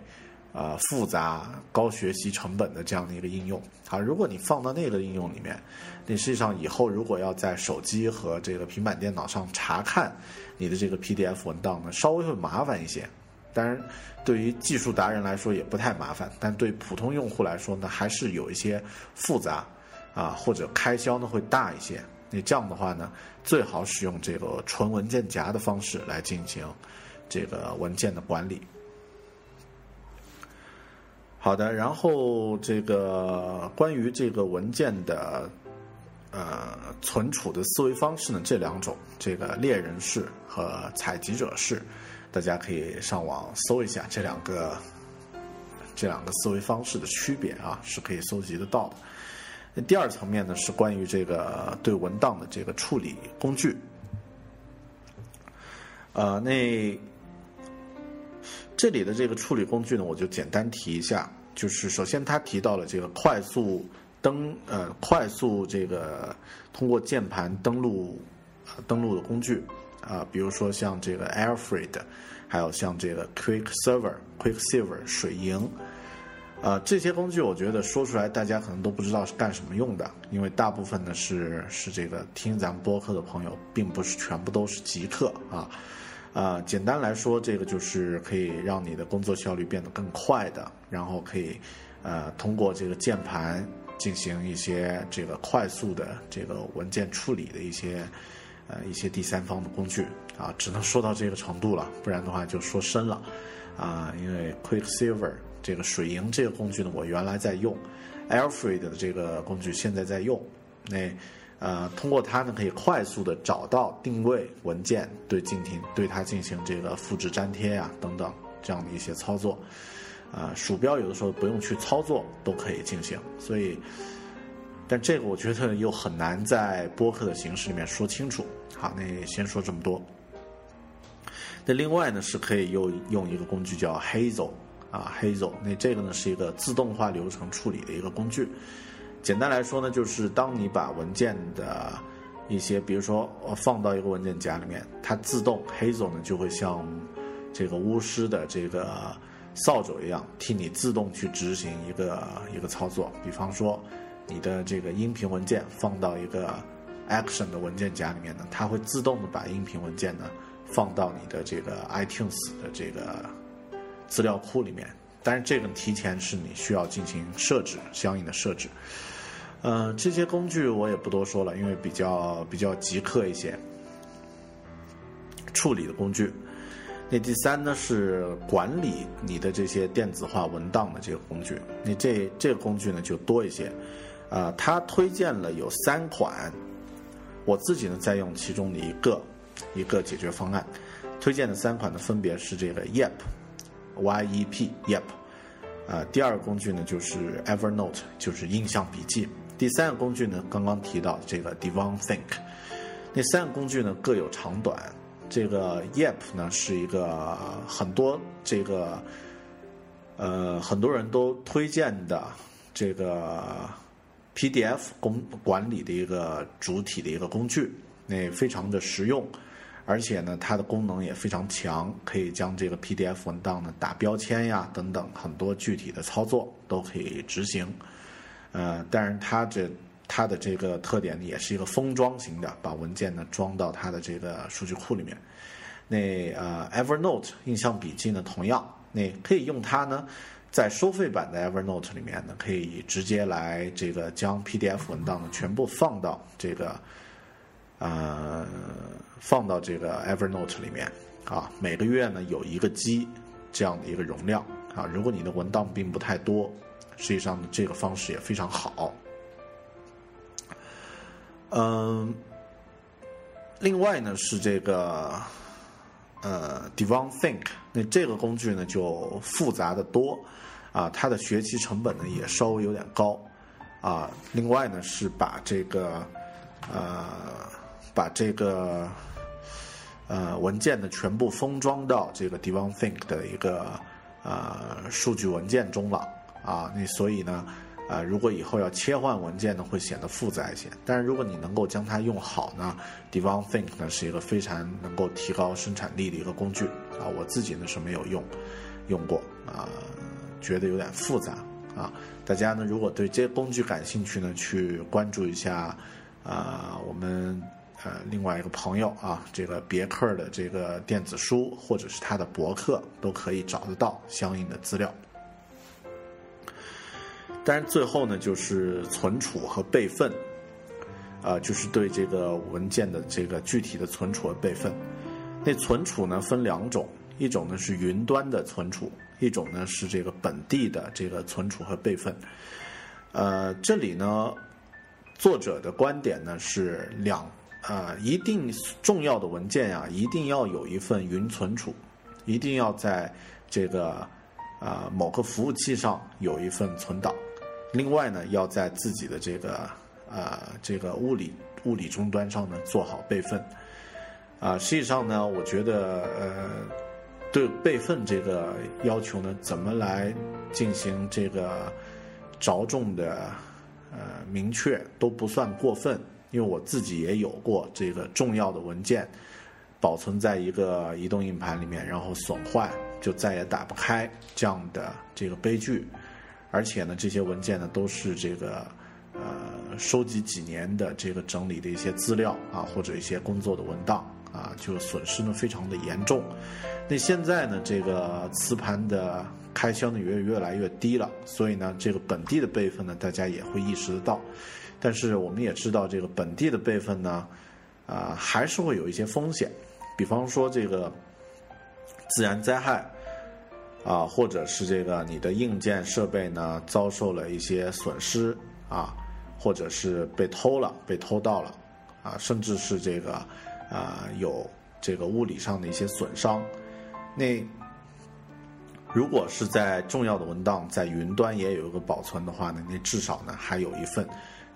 啊复杂、高学习成本的这样的一个应用啊。如果你放到那个应用里面，你实际上以后如果要在手机和这个平板电脑上查看你的这个 PDF 文档呢，稍微会麻烦一些。当然，对于技术达人来说也不太麻烦，但对普通用户来说呢，还是有一些复杂，啊，或者开销呢会大一些。那这样的话呢，最好使用这个纯文件夹的方式来进行这个文件的管理。好的，然后这个关于这个文件的呃存储的思维方式呢，这两种，这个猎人式和采集者式。大家可以上网搜一下这两个这两个思维方式的区别啊，是可以搜集得到的。那第二层面呢，是关于这个对文档的这个处理工具。呃，那这里的这个处理工具呢，我就简单提一下。就是首先，他提到了这个快速登呃快速这个通过键盘登录登录的工具。啊，比如说像这个 Alfred，还有像这个 Quicksilver、Quicksilver 水银，呃，这些工具我觉得说出来大家可能都不知道是干什么用的，因为大部分呢是是这个听咱们播客的朋友，并不是全部都是极客啊。啊，简单来说，这个就是可以让你的工作效率变得更快的，然后可以呃通过这个键盘进行一些这个快速的这个文件处理的一些。呃，一些第三方的工具啊，只能说到这个程度了，不然的话就说深了啊。因为 Quicksilver 这个水银这个工具呢，我原来在用，Alfred 的这个工具现在在用。那呃，通过它呢，可以快速的找到定位文件，对进行对它进行这个复制粘贴呀等等这样的一些操作。啊，鼠标有的时候不用去操作都可以进行，所以。但这个我觉得又很难在播客的形式里面说清楚。好，那先说这么多。那另外呢，是可以用用一个工具叫 Hazel 啊，Hazel。那这个呢是一个自动化流程处理的一个工具。简单来说呢，就是当你把文件的一些，比如说放到一个文件夹里面，它自动 Hazel 呢就会像这个巫师的这个扫帚一样，替你自动去执行一个一个操作。比方说。你的这个音频文件放到一个 Action 的文件夹里面呢，它会自动的把音频文件呢放到你的这个 iTunes 的这个资料库里面。但是这个提前是你需要进行设置相应的设置。呃，这些工具我也不多说了，因为比较比较极客一些处理的工具。那第三呢是管理你的这些电子化文档的这个工具。那这这个工具呢就多一些。啊，他推荐了有三款，我自己呢在用其中的一个一个解决方案。推荐的三款呢分别是这个 Yep，Y E P Yep，呃，第二个工具呢就是 Evernote，就是印象笔记。第三个工具呢，刚刚提到这个 Devon Think。那三个工具呢各有长短。这个 Yep 呢是一个很多这个呃很多人都推荐的这个 PDF 工管理的一个主体的一个工具，那非常的实用。而且呢，它的功能也非常强，可以将这个 PDF 文档呢打标签呀等等很多具体的操作都可以执行。呃，但是它这它的这个特点呢，也是一个封装型的，把文件呢装到它的这个数据库里面。那呃，Evernote 印象笔记呢，同样，那可以用它呢，在收费版的 Evernote 里面呢，可以直接来这个将 PDF 文档呢全部放到这个。呃，放到这个 Evernote 里面啊，每个月呢有一个 G 这样的一个容量啊。如果你的文档并不太多，实际上这个方式也非常好。嗯，另外呢是这个呃 Devon Think，那这个工具呢就复杂的多啊，它的学习成本呢也稍微有点高啊。另外呢是把这个呃。把这个呃文件呢全部封装到这个 Devon Think 的一个呃数据文件中了啊，那所以呢呃如果以后要切换文件呢会显得复杂一些，但是如果你能够将它用好呢，Devon Think 呢是一个非常能够提高生产力的一个工具啊，我自己呢是没有用用过啊，觉得有点复杂啊，大家呢如果对这些工具感兴趣呢，去关注一下啊我们。呃，另外一个朋友啊，这个别克的这个电子书或者是他的博客都可以找得到相应的资料。但是最后呢，就是存储和备份，啊，就是对这个文件的这个具体的存储和备份。那存储呢分两种，一种呢是云端的存储，一种呢是这个本地的这个存储和备份。呃，这里呢，作者的观点呢是两。啊，一定重要的文件呀，一定要有一份云存储，一定要在这个啊某个服务器上有一份存档。另外呢，要在自己的这个啊这个物理物理终端上呢做好备份。啊，实际上呢，我觉得呃对备份这个要求呢，怎么来进行这个着重的呃明确都不算过分。因为我自己也有过这个重要的文件保存在一个移动硬盘里面，然后损坏就再也打不开这样的这个悲剧，而且呢，这些文件呢都是这个呃收集几年的这个整理的一些资料啊，或者一些工作的文档啊，就损失呢非常的严重。那现在呢，这个磁盘的开销呢也越来越低了，所以呢，这个本地的备份呢，大家也会意识得到。但是我们也知道，这个本地的备份呢，啊，还是会有一些风险，比方说这个自然灾害，啊，或者是这个你的硬件设备呢遭受了一些损失啊，或者是被偷了、被偷盗了，啊，甚至是这个啊有这个物理上的一些损伤。那如果是在重要的文档在云端也有一个保存的话呢，那至少呢还有一份。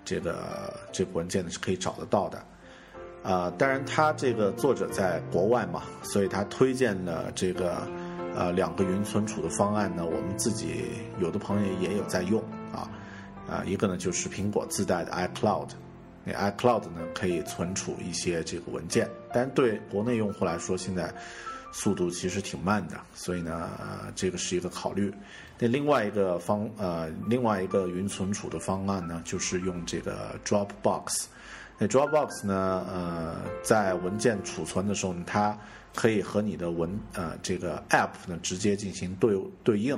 这个这个文件呢是可以找得到的，啊，当然他这个作者在国外嘛，所以他推荐了这个呃两个云存储的方案呢，我们自己有的朋友也有在用啊，啊，一个呢就是苹果自带的 iCloud，那 iCloud 呢可以存储一些这个文件，但对国内用户来说现在。速度其实挺慢的，所以呢，这个是一个考虑。那另外一个方呃，另外一个云存储的方案呢，就是用这个 Dropbox。那 Dropbox 呢，呃，在文件储存的时候，它可以和你的文呃这个 App 呢直接进行对对应。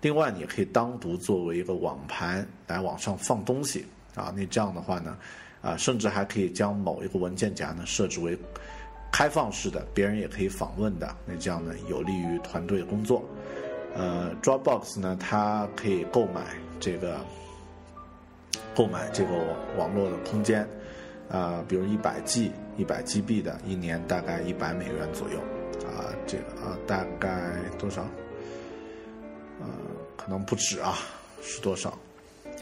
另外，你可以单独作为一个网盘来往上放东西啊。那这样的话呢，啊，甚至还可以将某一个文件夹呢设置为。开放式的，别人也可以访问的，那这样呢有利于团队工作。呃，Dropbox 呢，它可以购买这个购买这个网络的空间，啊，比如一百 G、一百 GB 的，一年大概一百美元左右，啊，这个啊大概多少？呃，可能不止啊，是多少？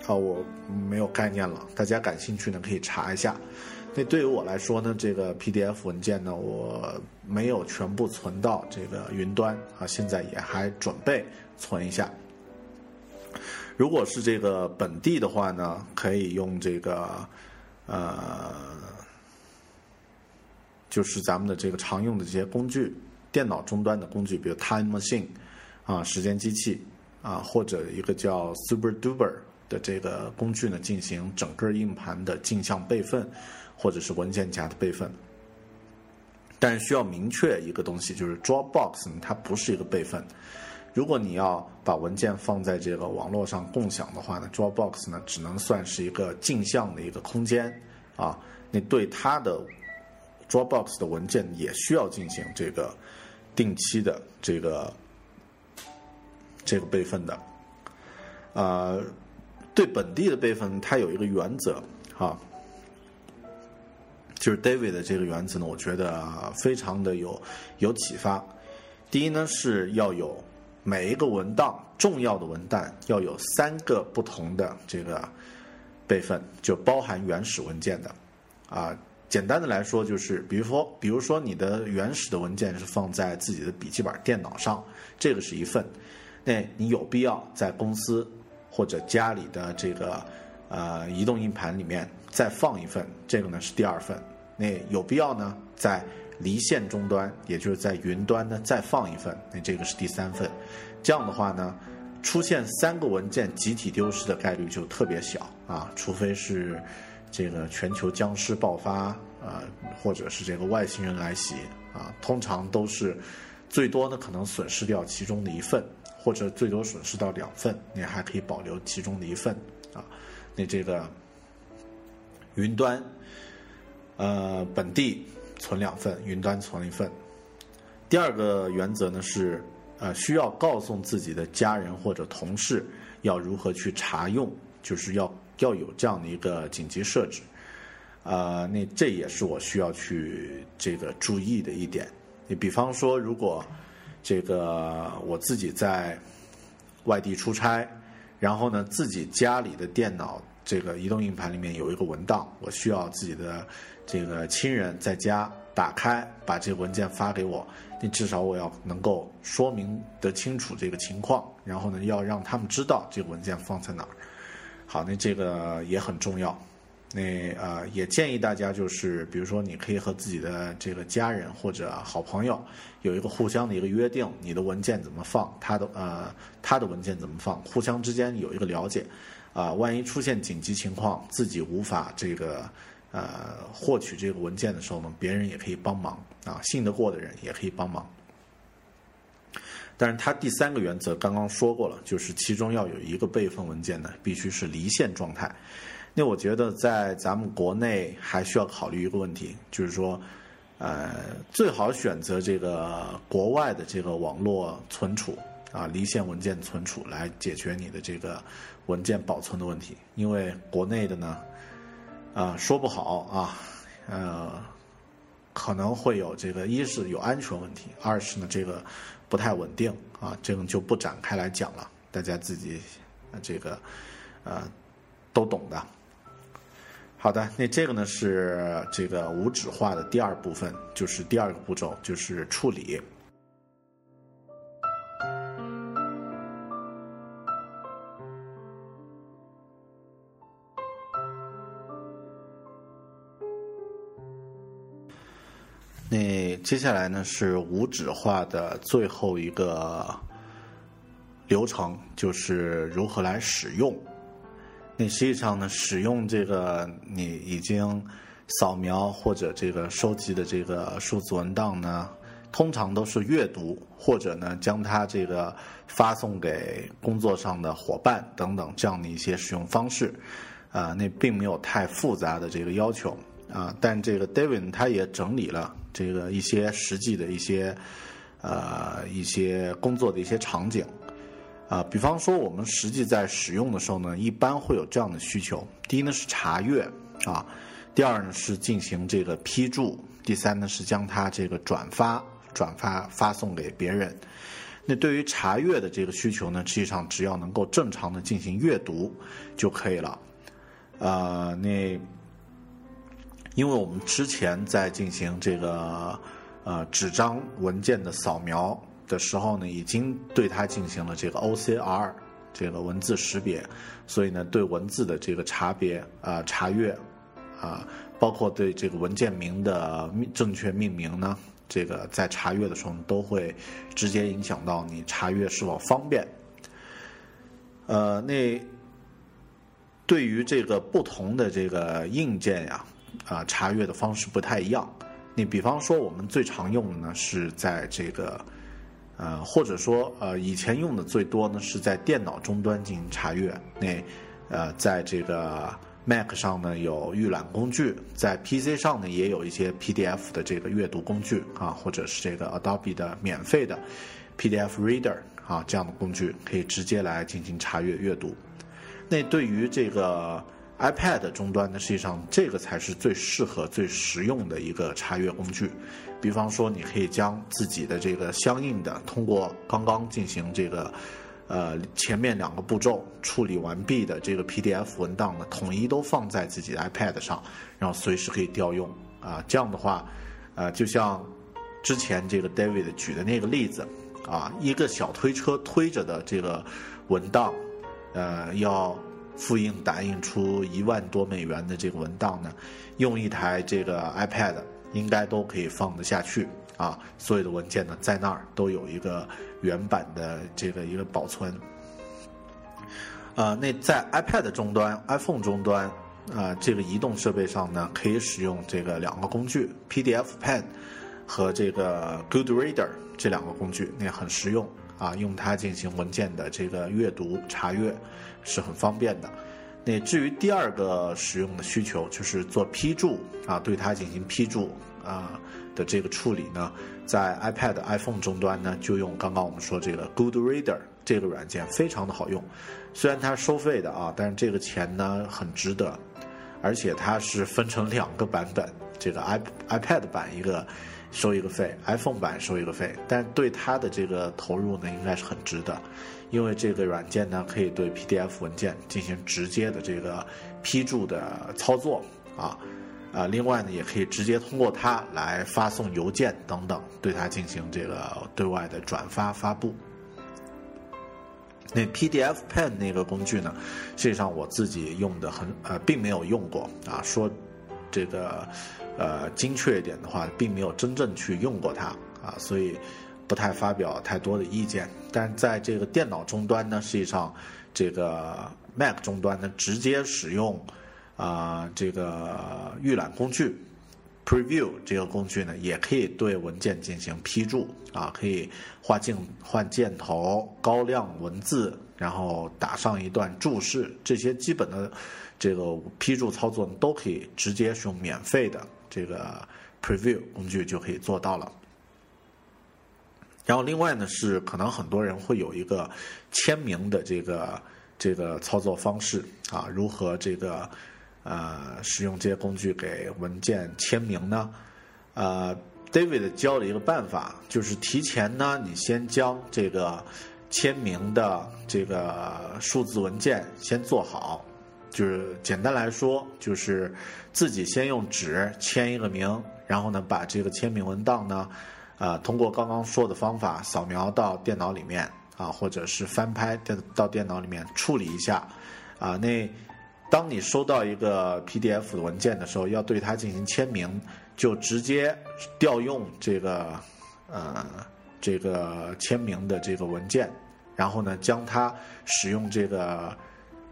啊，我没有概念了。大家感兴趣呢，可以查一下。那对于我来说呢，这个 PDF 文件呢，我没有全部存到这个云端啊，现在也还准备存一下。如果是这个本地的话呢，可以用这个呃，就是咱们的这个常用的这些工具，电脑终端的工具，比如 Time Machine 啊，时间机器啊，或者一个叫 SuperDuper 的这个工具呢，进行整个硬盘的镜像备份。或者是文件夹的备份，但是需要明确一个东西，就是 Dropbox 它不是一个备份。如果你要把文件放在这个网络上共享的话呢，Dropbox 呢只能算是一个镜像的一个空间啊。你对它的 Dropbox 的文件也需要进行这个定期的这个这个备份的。呃，对本地的备份，它有一个原则啊。就是 David 的这个原则呢，我觉得非常的有有启发。第一呢，是要有每一个文档重要的文档要有三个不同的这个备份，就包含原始文件的。啊，简单的来说就是，比如说，比如说你的原始的文件是放在自己的笔记本电脑上，这个是一份。那你有必要在公司或者家里的这个呃移动硬盘里面再放一份，这个呢是第二份。那有必要呢，在离线终端，也就是在云端呢再放一份，那这个是第三份。这样的话呢，出现三个文件集体丢失的概率就特别小啊，除非是这个全球僵尸爆发啊，或者是这个外星人来袭啊，通常都是最多呢可能损失掉其中的一份，或者最多损失到两份，你还可以保留其中的一份啊。那这个云端。呃，本地存两份，云端存一份。第二个原则呢是，呃，需要告诉自己的家人或者同事要如何去查用，就是要要有这样的一个紧急设置。啊，那这也是我需要去这个注意的一点。你比方说，如果这个我自己在外地出差，然后呢，自己家里的电脑这个移动硬盘里面有一个文档，我需要自己的。这个亲人在家打开，把这个文件发给我，你至少我要能够说明得清楚这个情况，然后呢，要让他们知道这个文件放在哪儿。好，那这个也很重要。那呃，也建议大家就是，比如说，你可以和自己的这个家人或者好朋友有一个互相的一个约定，你的文件怎么放，他的呃他的文件怎么放，互相之间有一个了解。啊，万一出现紧急情况，自己无法这个。呃，获取这个文件的时候呢，别人也可以帮忙啊，信得过的人也可以帮忙。但是它第三个原则刚刚说过了，就是其中要有一个备份文件呢，必须是离线状态。那我觉得在咱们国内还需要考虑一个问题，就是说，呃，最好选择这个国外的这个网络存储啊，离线文件存储来解决你的这个文件保存的问题，因为国内的呢。啊，说不好啊，呃，可能会有这个，一是有安全问题，二是呢这个不太稳定啊，这个就不展开来讲了，大家自己这个呃都懂的。好的，那这个呢是这个无纸化的第二部分，就是第二个步骤，就是处理。那接下来呢是无纸化的最后一个流程，就是如何来使用。那实际上呢，使用这个你已经扫描或者这个收集的这个数字文档呢，通常都是阅读或者呢将它这个发送给工作上的伙伴等等这样的一些使用方式。啊，那并没有太复杂的这个要求啊，但这个 David 他也整理了。这个一些实际的一些，呃，一些工作的一些场景，啊，比方说我们实际在使用的时候呢，一般会有这样的需求：第一呢是查阅啊，第二呢是进行这个批注，第三呢是将它这个转发转发发送给别人。那对于查阅的这个需求呢，实际上只要能够正常的进行阅读就可以了。呃，那因为我们之前在进行这个呃纸张文件的扫描的时候呢，已经对它进行了这个 OCR 这个文字识别，所以呢，对文字的这个查别啊查阅啊，包括对这个文件名的正确命名呢，这个在查阅的时候都会直接影响到你查阅是否方便。呃，那。对于这个不同的这个硬件呀，啊查阅的方式不太一样。你比方说，我们最常用的呢是在这个，呃，或者说呃，以前用的最多呢是在电脑终端进行查阅。那呃，在这个 Mac 上呢有预览工具，在 PC 上呢也有一些 PDF 的这个阅读工具啊，或者是这个 Adobe 的免费的 PDF Reader 啊这样的工具，可以直接来进行查阅阅读。那对于这个 iPad 终端呢，实际上这个才是最适合、最实用的一个查阅工具。比方说，你可以将自己的这个相应的通过刚刚进行这个呃前面两个步骤处理完毕的这个 PDF 文档呢，统一都放在自己的 iPad 上，然后随时可以调用啊。这样的话，呃，就像之前这个 David 举的那个例子啊，一个小推车推着的这个文档。呃，要复印打印出一万多美元的这个文档呢，用一台这个 iPad 应该都可以放得下去啊。所有的文件呢，在那儿都有一个原版的这个一个保存。呃，那在 iPad 终端、iPhone 终端啊，这个移动设备上呢，可以使用这个两个工具：PDF Pen 和这个 Good Reader 这两个工具，那很实用。啊，用它进行文件的这个阅读查阅是很方便的。那至于第二个使用的需求，就是做批注啊，对它进行批注啊的这个处理呢，在 iPad、iPhone 终端呢，就用刚刚我们说这个 Good Reader 这个软件，非常的好用。虽然它收费的啊，但是这个钱呢很值得，而且它是分成两个版本，这个 iPad 版一个。收一个费，iPhone 版收一个费，但对它的这个投入呢，应该是很值得，因为这个软件呢，可以对 PDF 文件进行直接的这个批注的操作啊，啊，另外呢，也可以直接通过它来发送邮件等等，对它进行这个对外的转发发布。那 PDF Pen 那个工具呢，实际上我自己用的很呃，并没有用过啊，说这个。呃，精确一点的话，并没有真正去用过它啊，所以不太发表太多的意见。但在这个电脑终端呢，实际上这个 Mac 终端呢，直接使用啊这个预览工具 Preview 这个工具呢，也可以对文件进行批注啊，可以画镜换箭头、高亮文字，然后打上一段注释，这些基本的这个批注操作都可以直接使用免费的。这个 Preview 工具就可以做到了。然后另外呢，是可能很多人会有一个签名的这个这个操作方式啊，如何这个呃使用这些工具给文件签名呢？呃，David 教了一个办法，就是提前呢，你先将这个签名的这个数字文件先做好。就是简单来说，就是自己先用纸签一个名，然后呢，把这个签名文档呢，啊，通过刚刚说的方法扫描到电脑里面啊，或者是翻拍电到电脑里面处理一下，啊，那当你收到一个 PDF 的文件的时候，要对它进行签名，就直接调用这个呃这个签名的这个文件，然后呢，将它使用这个。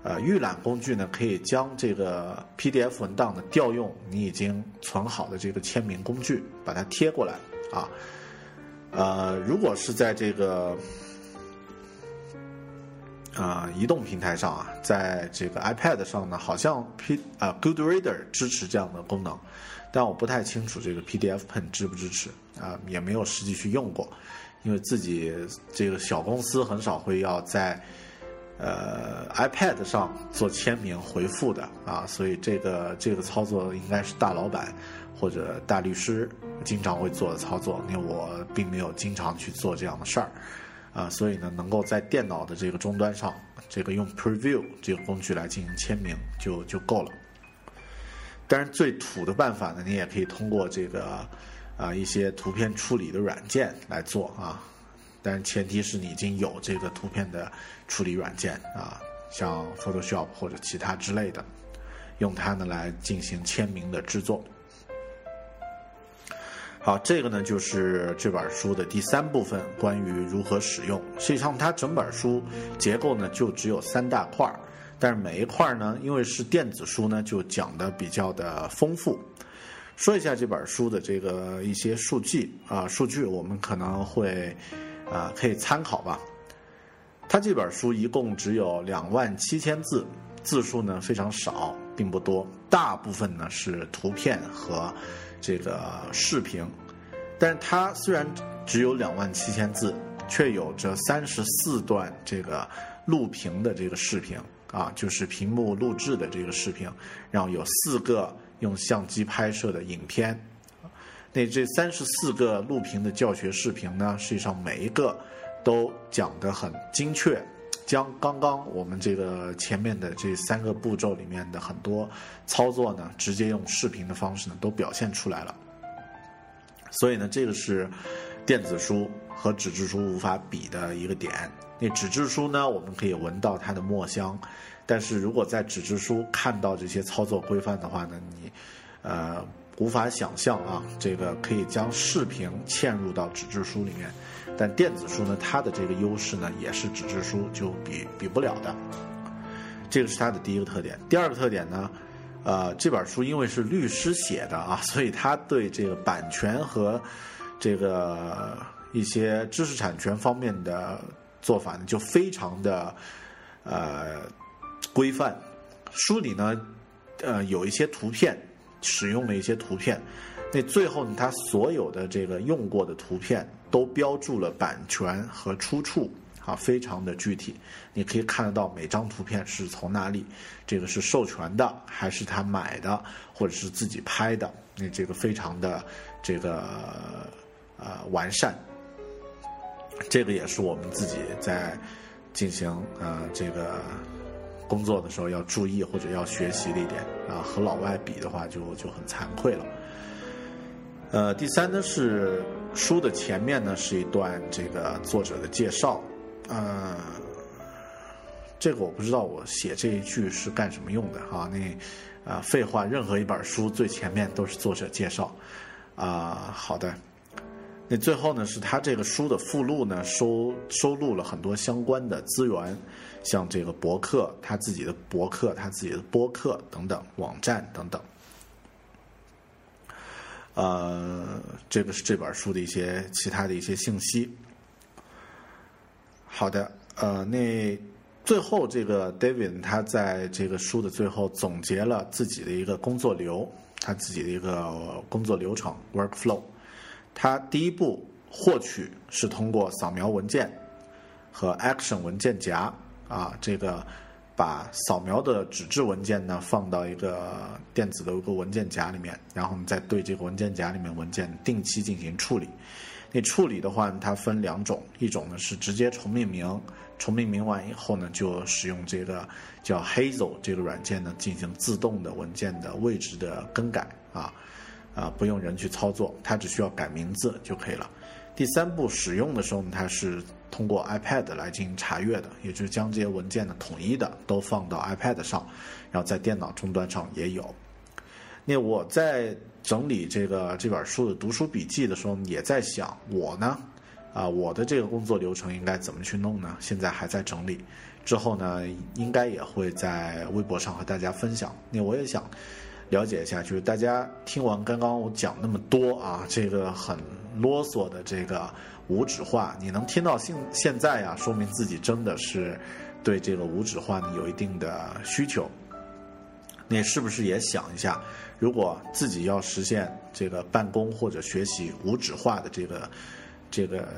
呃，预览工具呢，可以将这个 PDF 文档呢调用你已经存好的这个签名工具，把它贴过来啊。呃，如果是在这个啊移动平台上啊，在这个 iPad 上呢，好像 P 啊 Good Reader 支持这样的功能，但我不太清楚这个 PDF Pen 支不支持啊，也没有实际去用过，因为自己这个小公司很少会要在。呃，iPad 上做签名回复的啊，所以这个这个操作应该是大老板或者大律师经常会做的操作，因为我并没有经常去做这样的事儿啊，所以呢，能够在电脑的这个终端上，这个用 Preview 这个工具来进行签名就就够了。当然，最土的办法呢，你也可以通过这个啊一些图片处理的软件来做啊，但是前提是你已经有这个图片的处理软件啊，像 Photoshop 或者其他之类的，用它呢来进行签名的制作。好，这个呢就是这本书的第三部分，关于如何使用。实际上，它整本书结构呢就只有三大块儿，但是每一块儿呢，因为是电子书呢，就讲的比较的丰富。说一下这本书的这个一些数据啊，数据我们可能会啊可以参考吧。它这本书一共只有两万七千字，字数呢非常少，并不多，大部分呢是图片和。这个视频，但是它虽然只有两万七千字，却有着三十四段这个录屏的这个视频啊，就是屏幕录制的这个视频，然后有四个用相机拍摄的影片。那这三十四个录屏的教学视频呢，实际上每一个都讲得很精确。将刚刚我们这个前面的这三个步骤里面的很多操作呢，直接用视频的方式呢，都表现出来了。所以呢，这个是电子书和纸质书无法比的一个点。那纸质书呢，我们可以闻到它的墨香，但是如果在纸质书看到这些操作规范的话呢，你呃无法想象啊，这个可以将视频嵌入到纸质书里面。但电子书呢，它的这个优势呢，也是纸质书就比比不了的。这个是它的第一个特点。第二个特点呢，呃，这本书因为是律师写的啊，所以他对这个版权和这个一些知识产权方面的做法呢，就非常的呃规范。书里呢，呃，有一些图片，使用了一些图片。那最后呢，他所有的这个用过的图片都标注了版权和出处，啊，非常的具体。你可以看得到每张图片是从哪里，这个是授权的还是他买的，或者是自己拍的。那这个非常的这个呃完善。这个也是我们自己在进行呃这个工作的时候要注意或者要学习的一点啊。和老外比的话，就就很惭愧了。呃，第三呢是书的前面呢是一段这个作者的介绍，呃，这个我不知道我写这一句是干什么用的哈。那啊，废话，任何一本书最前面都是作者介绍啊。好的，那最后呢是他这个书的附录呢收收录了很多相关的资源，像这个博客，他自己的博客，他自己的播客等等网站等等。呃，这个是这本书的一些其他的一些信息。好的，呃，那最后这个 David 他在这个书的最后总结了自己的一个工作流，他自己的一个工作流程 workflow。他第一步获取是通过扫描文件和 Action 文件夹啊，这个。把扫描的纸质文件呢放到一个电子的一个文件夹里面，然后再对这个文件夹里面文件定期进行处理。那处理的话，它分两种，一种呢是直接重命名，重命名完以后呢，就使用这个叫 Hazel 这个软件呢进行自动的文件的位置的更改啊啊，不用人去操作，它只需要改名字就可以了。第三步使用的时候呢，它是。通过 iPad 来进行查阅的，也就是将这些文件呢统一的都放到 iPad 上，然后在电脑终端上也有。那我在整理这个这本书的读书笔记的时候，也在想我呢，啊，我的这个工作流程应该怎么去弄呢？现在还在整理，之后呢，应该也会在微博上和大家分享。那我也想了解一下，就是大家听完刚刚我讲那么多啊，这个很啰嗦的这个。无纸化，你能听到现现在呀，说明自己真的是对这个无纸化呢有一定的需求。你是不是也想一下，如果自己要实现这个办公或者学习无纸化的这个这个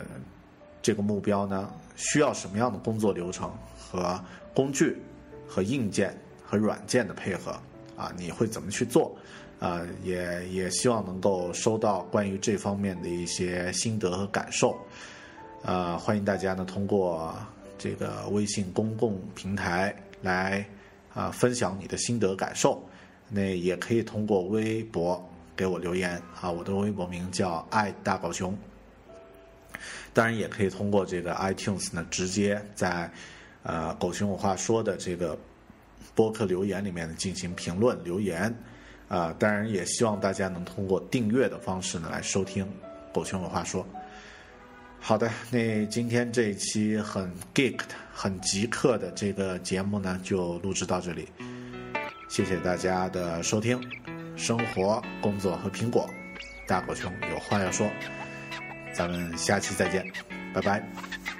这个目标呢？需要什么样的工作流程和工具和硬件和软件的配合啊？你会怎么去做？啊，也也希望能够收到关于这方面的一些心得和感受。呃，欢迎大家呢通过这个微信公共平台来啊、分享你的心得感受。那也可以通过微博给我留言啊，我的微博名叫爱大狗熊。当然，也可以通过这个 iTunes 呢，直接在呃“狗熊有话说”的这个播客留言里面呢进行评论留言。啊、当然也希望大家能通过订阅的方式呢来收听“狗熊有话说”。好的，那今天这一期很 geek 的、很极客的这个节目呢，就录制到这里。谢谢大家的收听，生活、工作和苹果，大狗熊有话要说，咱们下期再见，拜拜。